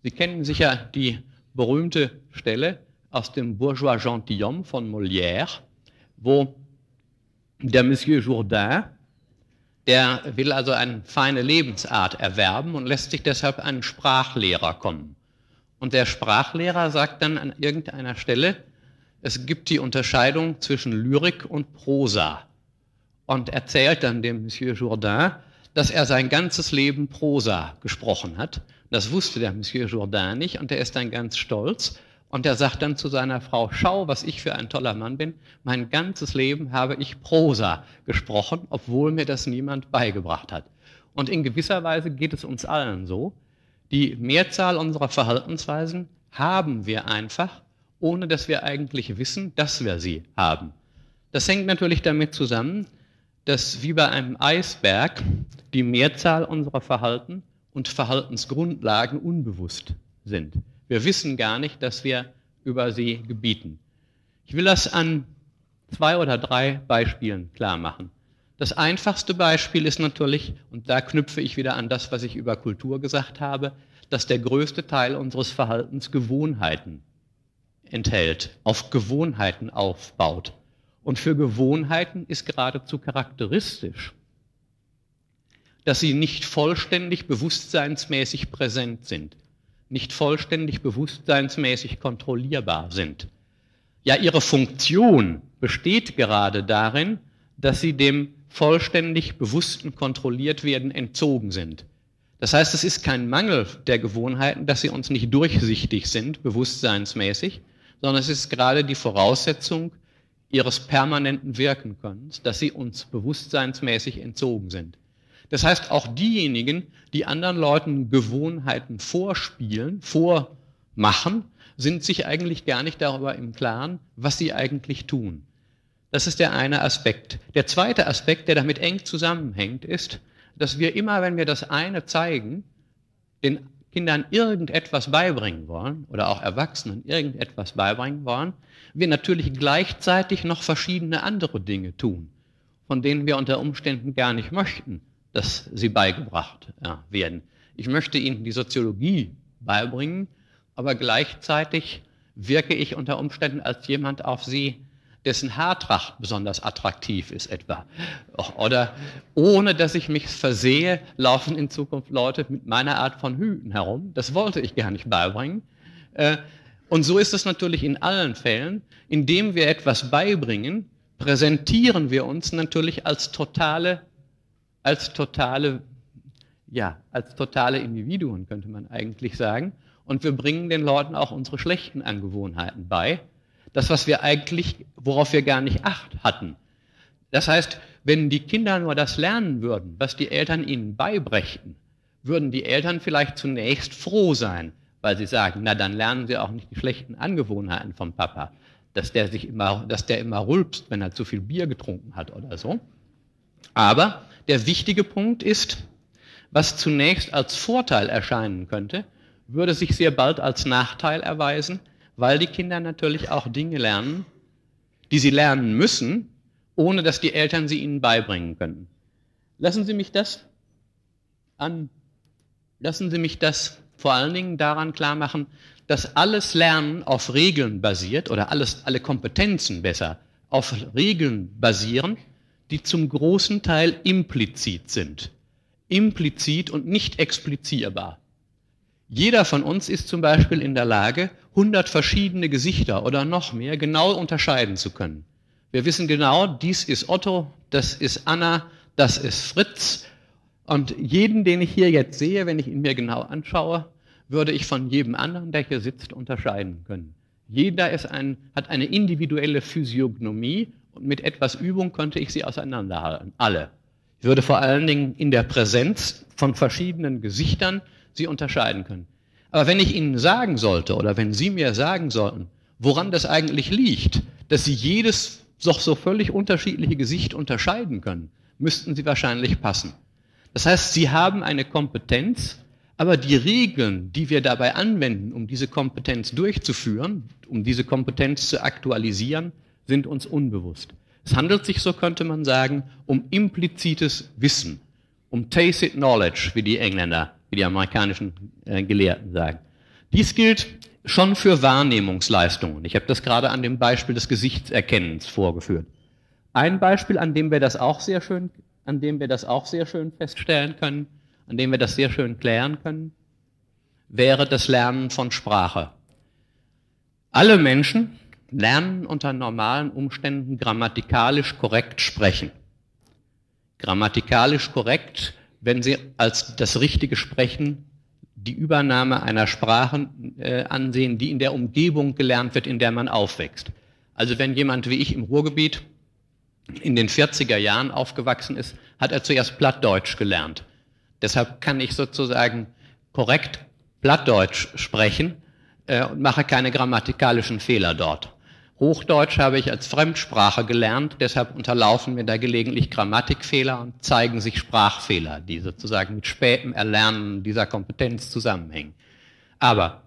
S1: Sie kennen sicher die berühmte Stelle aus dem Bourgeois Gentilhomme von Molière, wo der Monsieur Jourdain, der will also eine feine Lebensart erwerben und lässt sich deshalb einen Sprachlehrer kommen. Und der Sprachlehrer sagt dann an irgendeiner Stelle, es gibt die Unterscheidung zwischen Lyrik und Prosa. Und erzählt dann dem Monsieur Jourdain, dass er sein ganzes Leben Prosa gesprochen hat. Das wusste der Monsieur Jourdain nicht und er ist dann ganz stolz. Und er sagt dann zu seiner Frau, schau, was ich für ein toller Mann bin. Mein ganzes Leben habe ich Prosa gesprochen, obwohl mir das niemand beigebracht hat. Und in gewisser Weise geht es uns allen so. Die Mehrzahl unserer Verhaltensweisen haben wir einfach, ohne dass wir eigentlich wissen, dass wir sie haben. Das hängt natürlich damit zusammen, dass wie bei einem Eisberg die Mehrzahl unserer Verhalten und Verhaltensgrundlagen unbewusst sind. Wir wissen gar nicht, dass wir über sie gebieten. Ich will das an zwei oder drei Beispielen klar machen. Das einfachste Beispiel ist natürlich, und da knüpfe ich wieder an das, was ich über Kultur gesagt habe, dass der größte Teil unseres Verhaltens Gewohnheiten enthält, auf Gewohnheiten aufbaut. Und für Gewohnheiten ist geradezu charakteristisch, dass sie nicht vollständig bewusstseinsmäßig präsent sind, nicht vollständig bewusstseinsmäßig kontrollierbar sind. Ja, ihre Funktion besteht gerade darin, dass sie dem vollständig bewussten kontrolliert werden entzogen sind. Das heißt, es ist kein Mangel der Gewohnheiten, dass sie uns nicht durchsichtig sind, bewusstseinsmäßig, sondern es ist gerade die Voraussetzung ihres permanenten Wirkenkönnens, dass sie uns bewusstseinsmäßig entzogen sind. Das heißt, auch diejenigen, die anderen Leuten Gewohnheiten vorspielen, vormachen, sind sich eigentlich gar nicht darüber im Klaren, was sie eigentlich tun. Das ist der eine Aspekt. Der zweite Aspekt, der damit eng zusammenhängt, ist, dass wir immer, wenn wir das eine zeigen, den Kindern irgendetwas beibringen wollen oder auch Erwachsenen irgendetwas beibringen wollen, wir natürlich gleichzeitig noch verschiedene andere Dinge tun, von denen wir unter Umständen gar nicht möchten, dass sie beigebracht werden. Ich möchte Ihnen die Soziologie beibringen, aber gleichzeitig wirke ich unter Umständen als jemand auf Sie, dessen Haartracht besonders attraktiv ist etwa. Oder ohne dass ich mich versehe, laufen in Zukunft Leute mit meiner Art von Hüten herum. Das wollte ich gar nicht beibringen. Äh, und so ist es natürlich in allen Fällen. Indem wir etwas beibringen, präsentieren wir uns natürlich als totale, als totale, ja, als totale Individuen, könnte man eigentlich sagen. Und wir bringen den Leuten auch unsere schlechten Angewohnheiten bei das, was wir eigentlich, worauf wir gar nicht Acht hatten. Das heißt, wenn die Kinder nur das lernen würden, was die Eltern ihnen beibrächten, würden die Eltern vielleicht zunächst froh sein, weil sie sagen, na dann lernen sie auch nicht die schlechten Angewohnheiten vom Papa, dass der sich immer, dass der immer rülpst, wenn er zu viel Bier getrunken hat oder so. Aber der wichtige Punkt ist, was zunächst als Vorteil erscheinen könnte, würde sich sehr bald als Nachteil erweisen, weil die Kinder natürlich auch Dinge lernen, die sie lernen müssen, ohne dass die Eltern sie ihnen beibringen können. Lassen Sie mich das an, lassen Sie mich das vor allen Dingen daran klar machen, dass alles Lernen auf Regeln basiert oder alles, alle Kompetenzen besser auf Regeln basieren, die zum großen Teil implizit sind. Implizit und nicht explizierbar. Jeder von uns ist zum Beispiel in der Lage, 100 verschiedene Gesichter oder noch mehr genau unterscheiden zu können. Wir wissen genau, dies ist Otto, das ist Anna, das ist Fritz. Und jeden, den ich hier jetzt sehe, wenn ich ihn mir genau anschaue, würde ich von jedem anderen, der hier sitzt, unterscheiden können. Jeder ein, hat eine individuelle Physiognomie und mit etwas Übung könnte ich sie auseinanderhalten. Alle. Ich würde vor allen Dingen in der Präsenz von verschiedenen Gesichtern sie unterscheiden können. Aber wenn ich Ihnen sagen sollte oder wenn Sie mir sagen sollten, woran das eigentlich liegt, dass Sie jedes doch so völlig unterschiedliche Gesicht unterscheiden können, müssten Sie wahrscheinlich passen. Das heißt, Sie haben eine Kompetenz, aber die Regeln, die wir dabei anwenden, um diese Kompetenz durchzuführen, um diese Kompetenz zu aktualisieren, sind uns unbewusst. Es handelt sich, so könnte man sagen, um implizites Wissen, um tacit knowledge, wie die Engländer wie die amerikanischen äh, Gelehrten sagen. Dies gilt schon für Wahrnehmungsleistungen. Ich habe das gerade an dem Beispiel des Gesichtserkennens vorgeführt. Ein Beispiel, an dem wir das auch sehr schön, an dem wir das auch sehr schön feststellen können, an dem wir das sehr schön klären können, wäre das Lernen von Sprache. Alle Menschen lernen unter normalen Umständen grammatikalisch korrekt sprechen. Grammatikalisch korrekt wenn Sie als das richtige Sprechen die Übernahme einer Sprache äh, ansehen, die in der Umgebung gelernt wird, in der man aufwächst. Also wenn jemand wie ich im Ruhrgebiet in den 40er Jahren aufgewachsen ist, hat er zuerst Plattdeutsch gelernt. Deshalb kann ich sozusagen korrekt Plattdeutsch sprechen äh, und mache keine grammatikalischen Fehler dort. Hochdeutsch habe ich als Fremdsprache gelernt, deshalb unterlaufen mir da gelegentlich Grammatikfehler und zeigen sich Sprachfehler, die sozusagen mit spätem Erlernen dieser Kompetenz zusammenhängen. Aber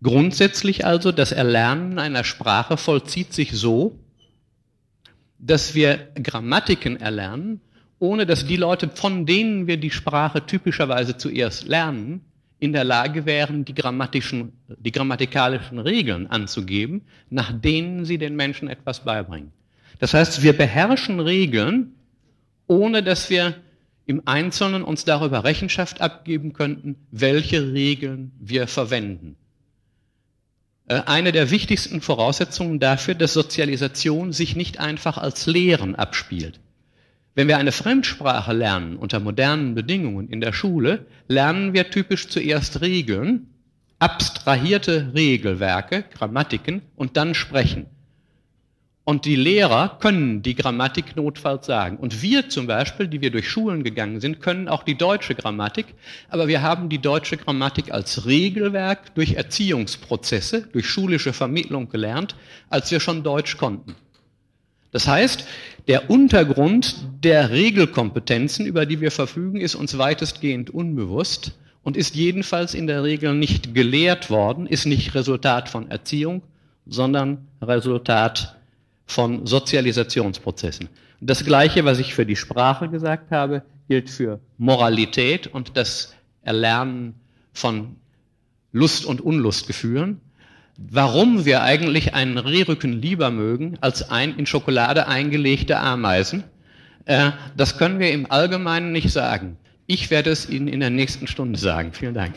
S1: grundsätzlich also, das Erlernen einer Sprache vollzieht sich so, dass wir Grammatiken erlernen, ohne dass die Leute, von denen wir die Sprache typischerweise zuerst lernen, in der Lage wären, die, grammatischen, die grammatikalischen Regeln anzugeben, nach denen sie den Menschen etwas beibringen. Das heißt, wir beherrschen Regeln, ohne dass wir im Einzelnen uns darüber Rechenschaft abgeben könnten, welche Regeln wir verwenden. Äh, eine der wichtigsten Voraussetzungen dafür, dass Sozialisation sich nicht einfach als Lehren abspielt. Wenn wir eine Fremdsprache lernen unter modernen Bedingungen in der Schule, lernen wir typisch zuerst Regeln, abstrahierte Regelwerke, Grammatiken und dann sprechen. Und die Lehrer können die Grammatik notfalls sagen. Und wir zum Beispiel, die wir durch Schulen gegangen sind, können auch die deutsche Grammatik, aber wir haben die deutsche Grammatik als Regelwerk durch Erziehungsprozesse, durch schulische Vermittlung gelernt, als wir schon Deutsch konnten. Das heißt, der Untergrund der Regelkompetenzen, über die wir verfügen, ist uns weitestgehend unbewusst und ist jedenfalls in der Regel nicht gelehrt worden, ist nicht Resultat von Erziehung, sondern Resultat von Sozialisationsprozessen. Das Gleiche, was ich für die Sprache gesagt habe, gilt für Moralität und das Erlernen von Lust- und Unlustgefühlen. Warum wir eigentlich einen Rehrücken lieber mögen als ein in Schokolade eingelegte Ameisen, äh, das können wir im Allgemeinen nicht sagen. Ich werde es Ihnen in der nächsten Stunde sagen. Vielen Dank.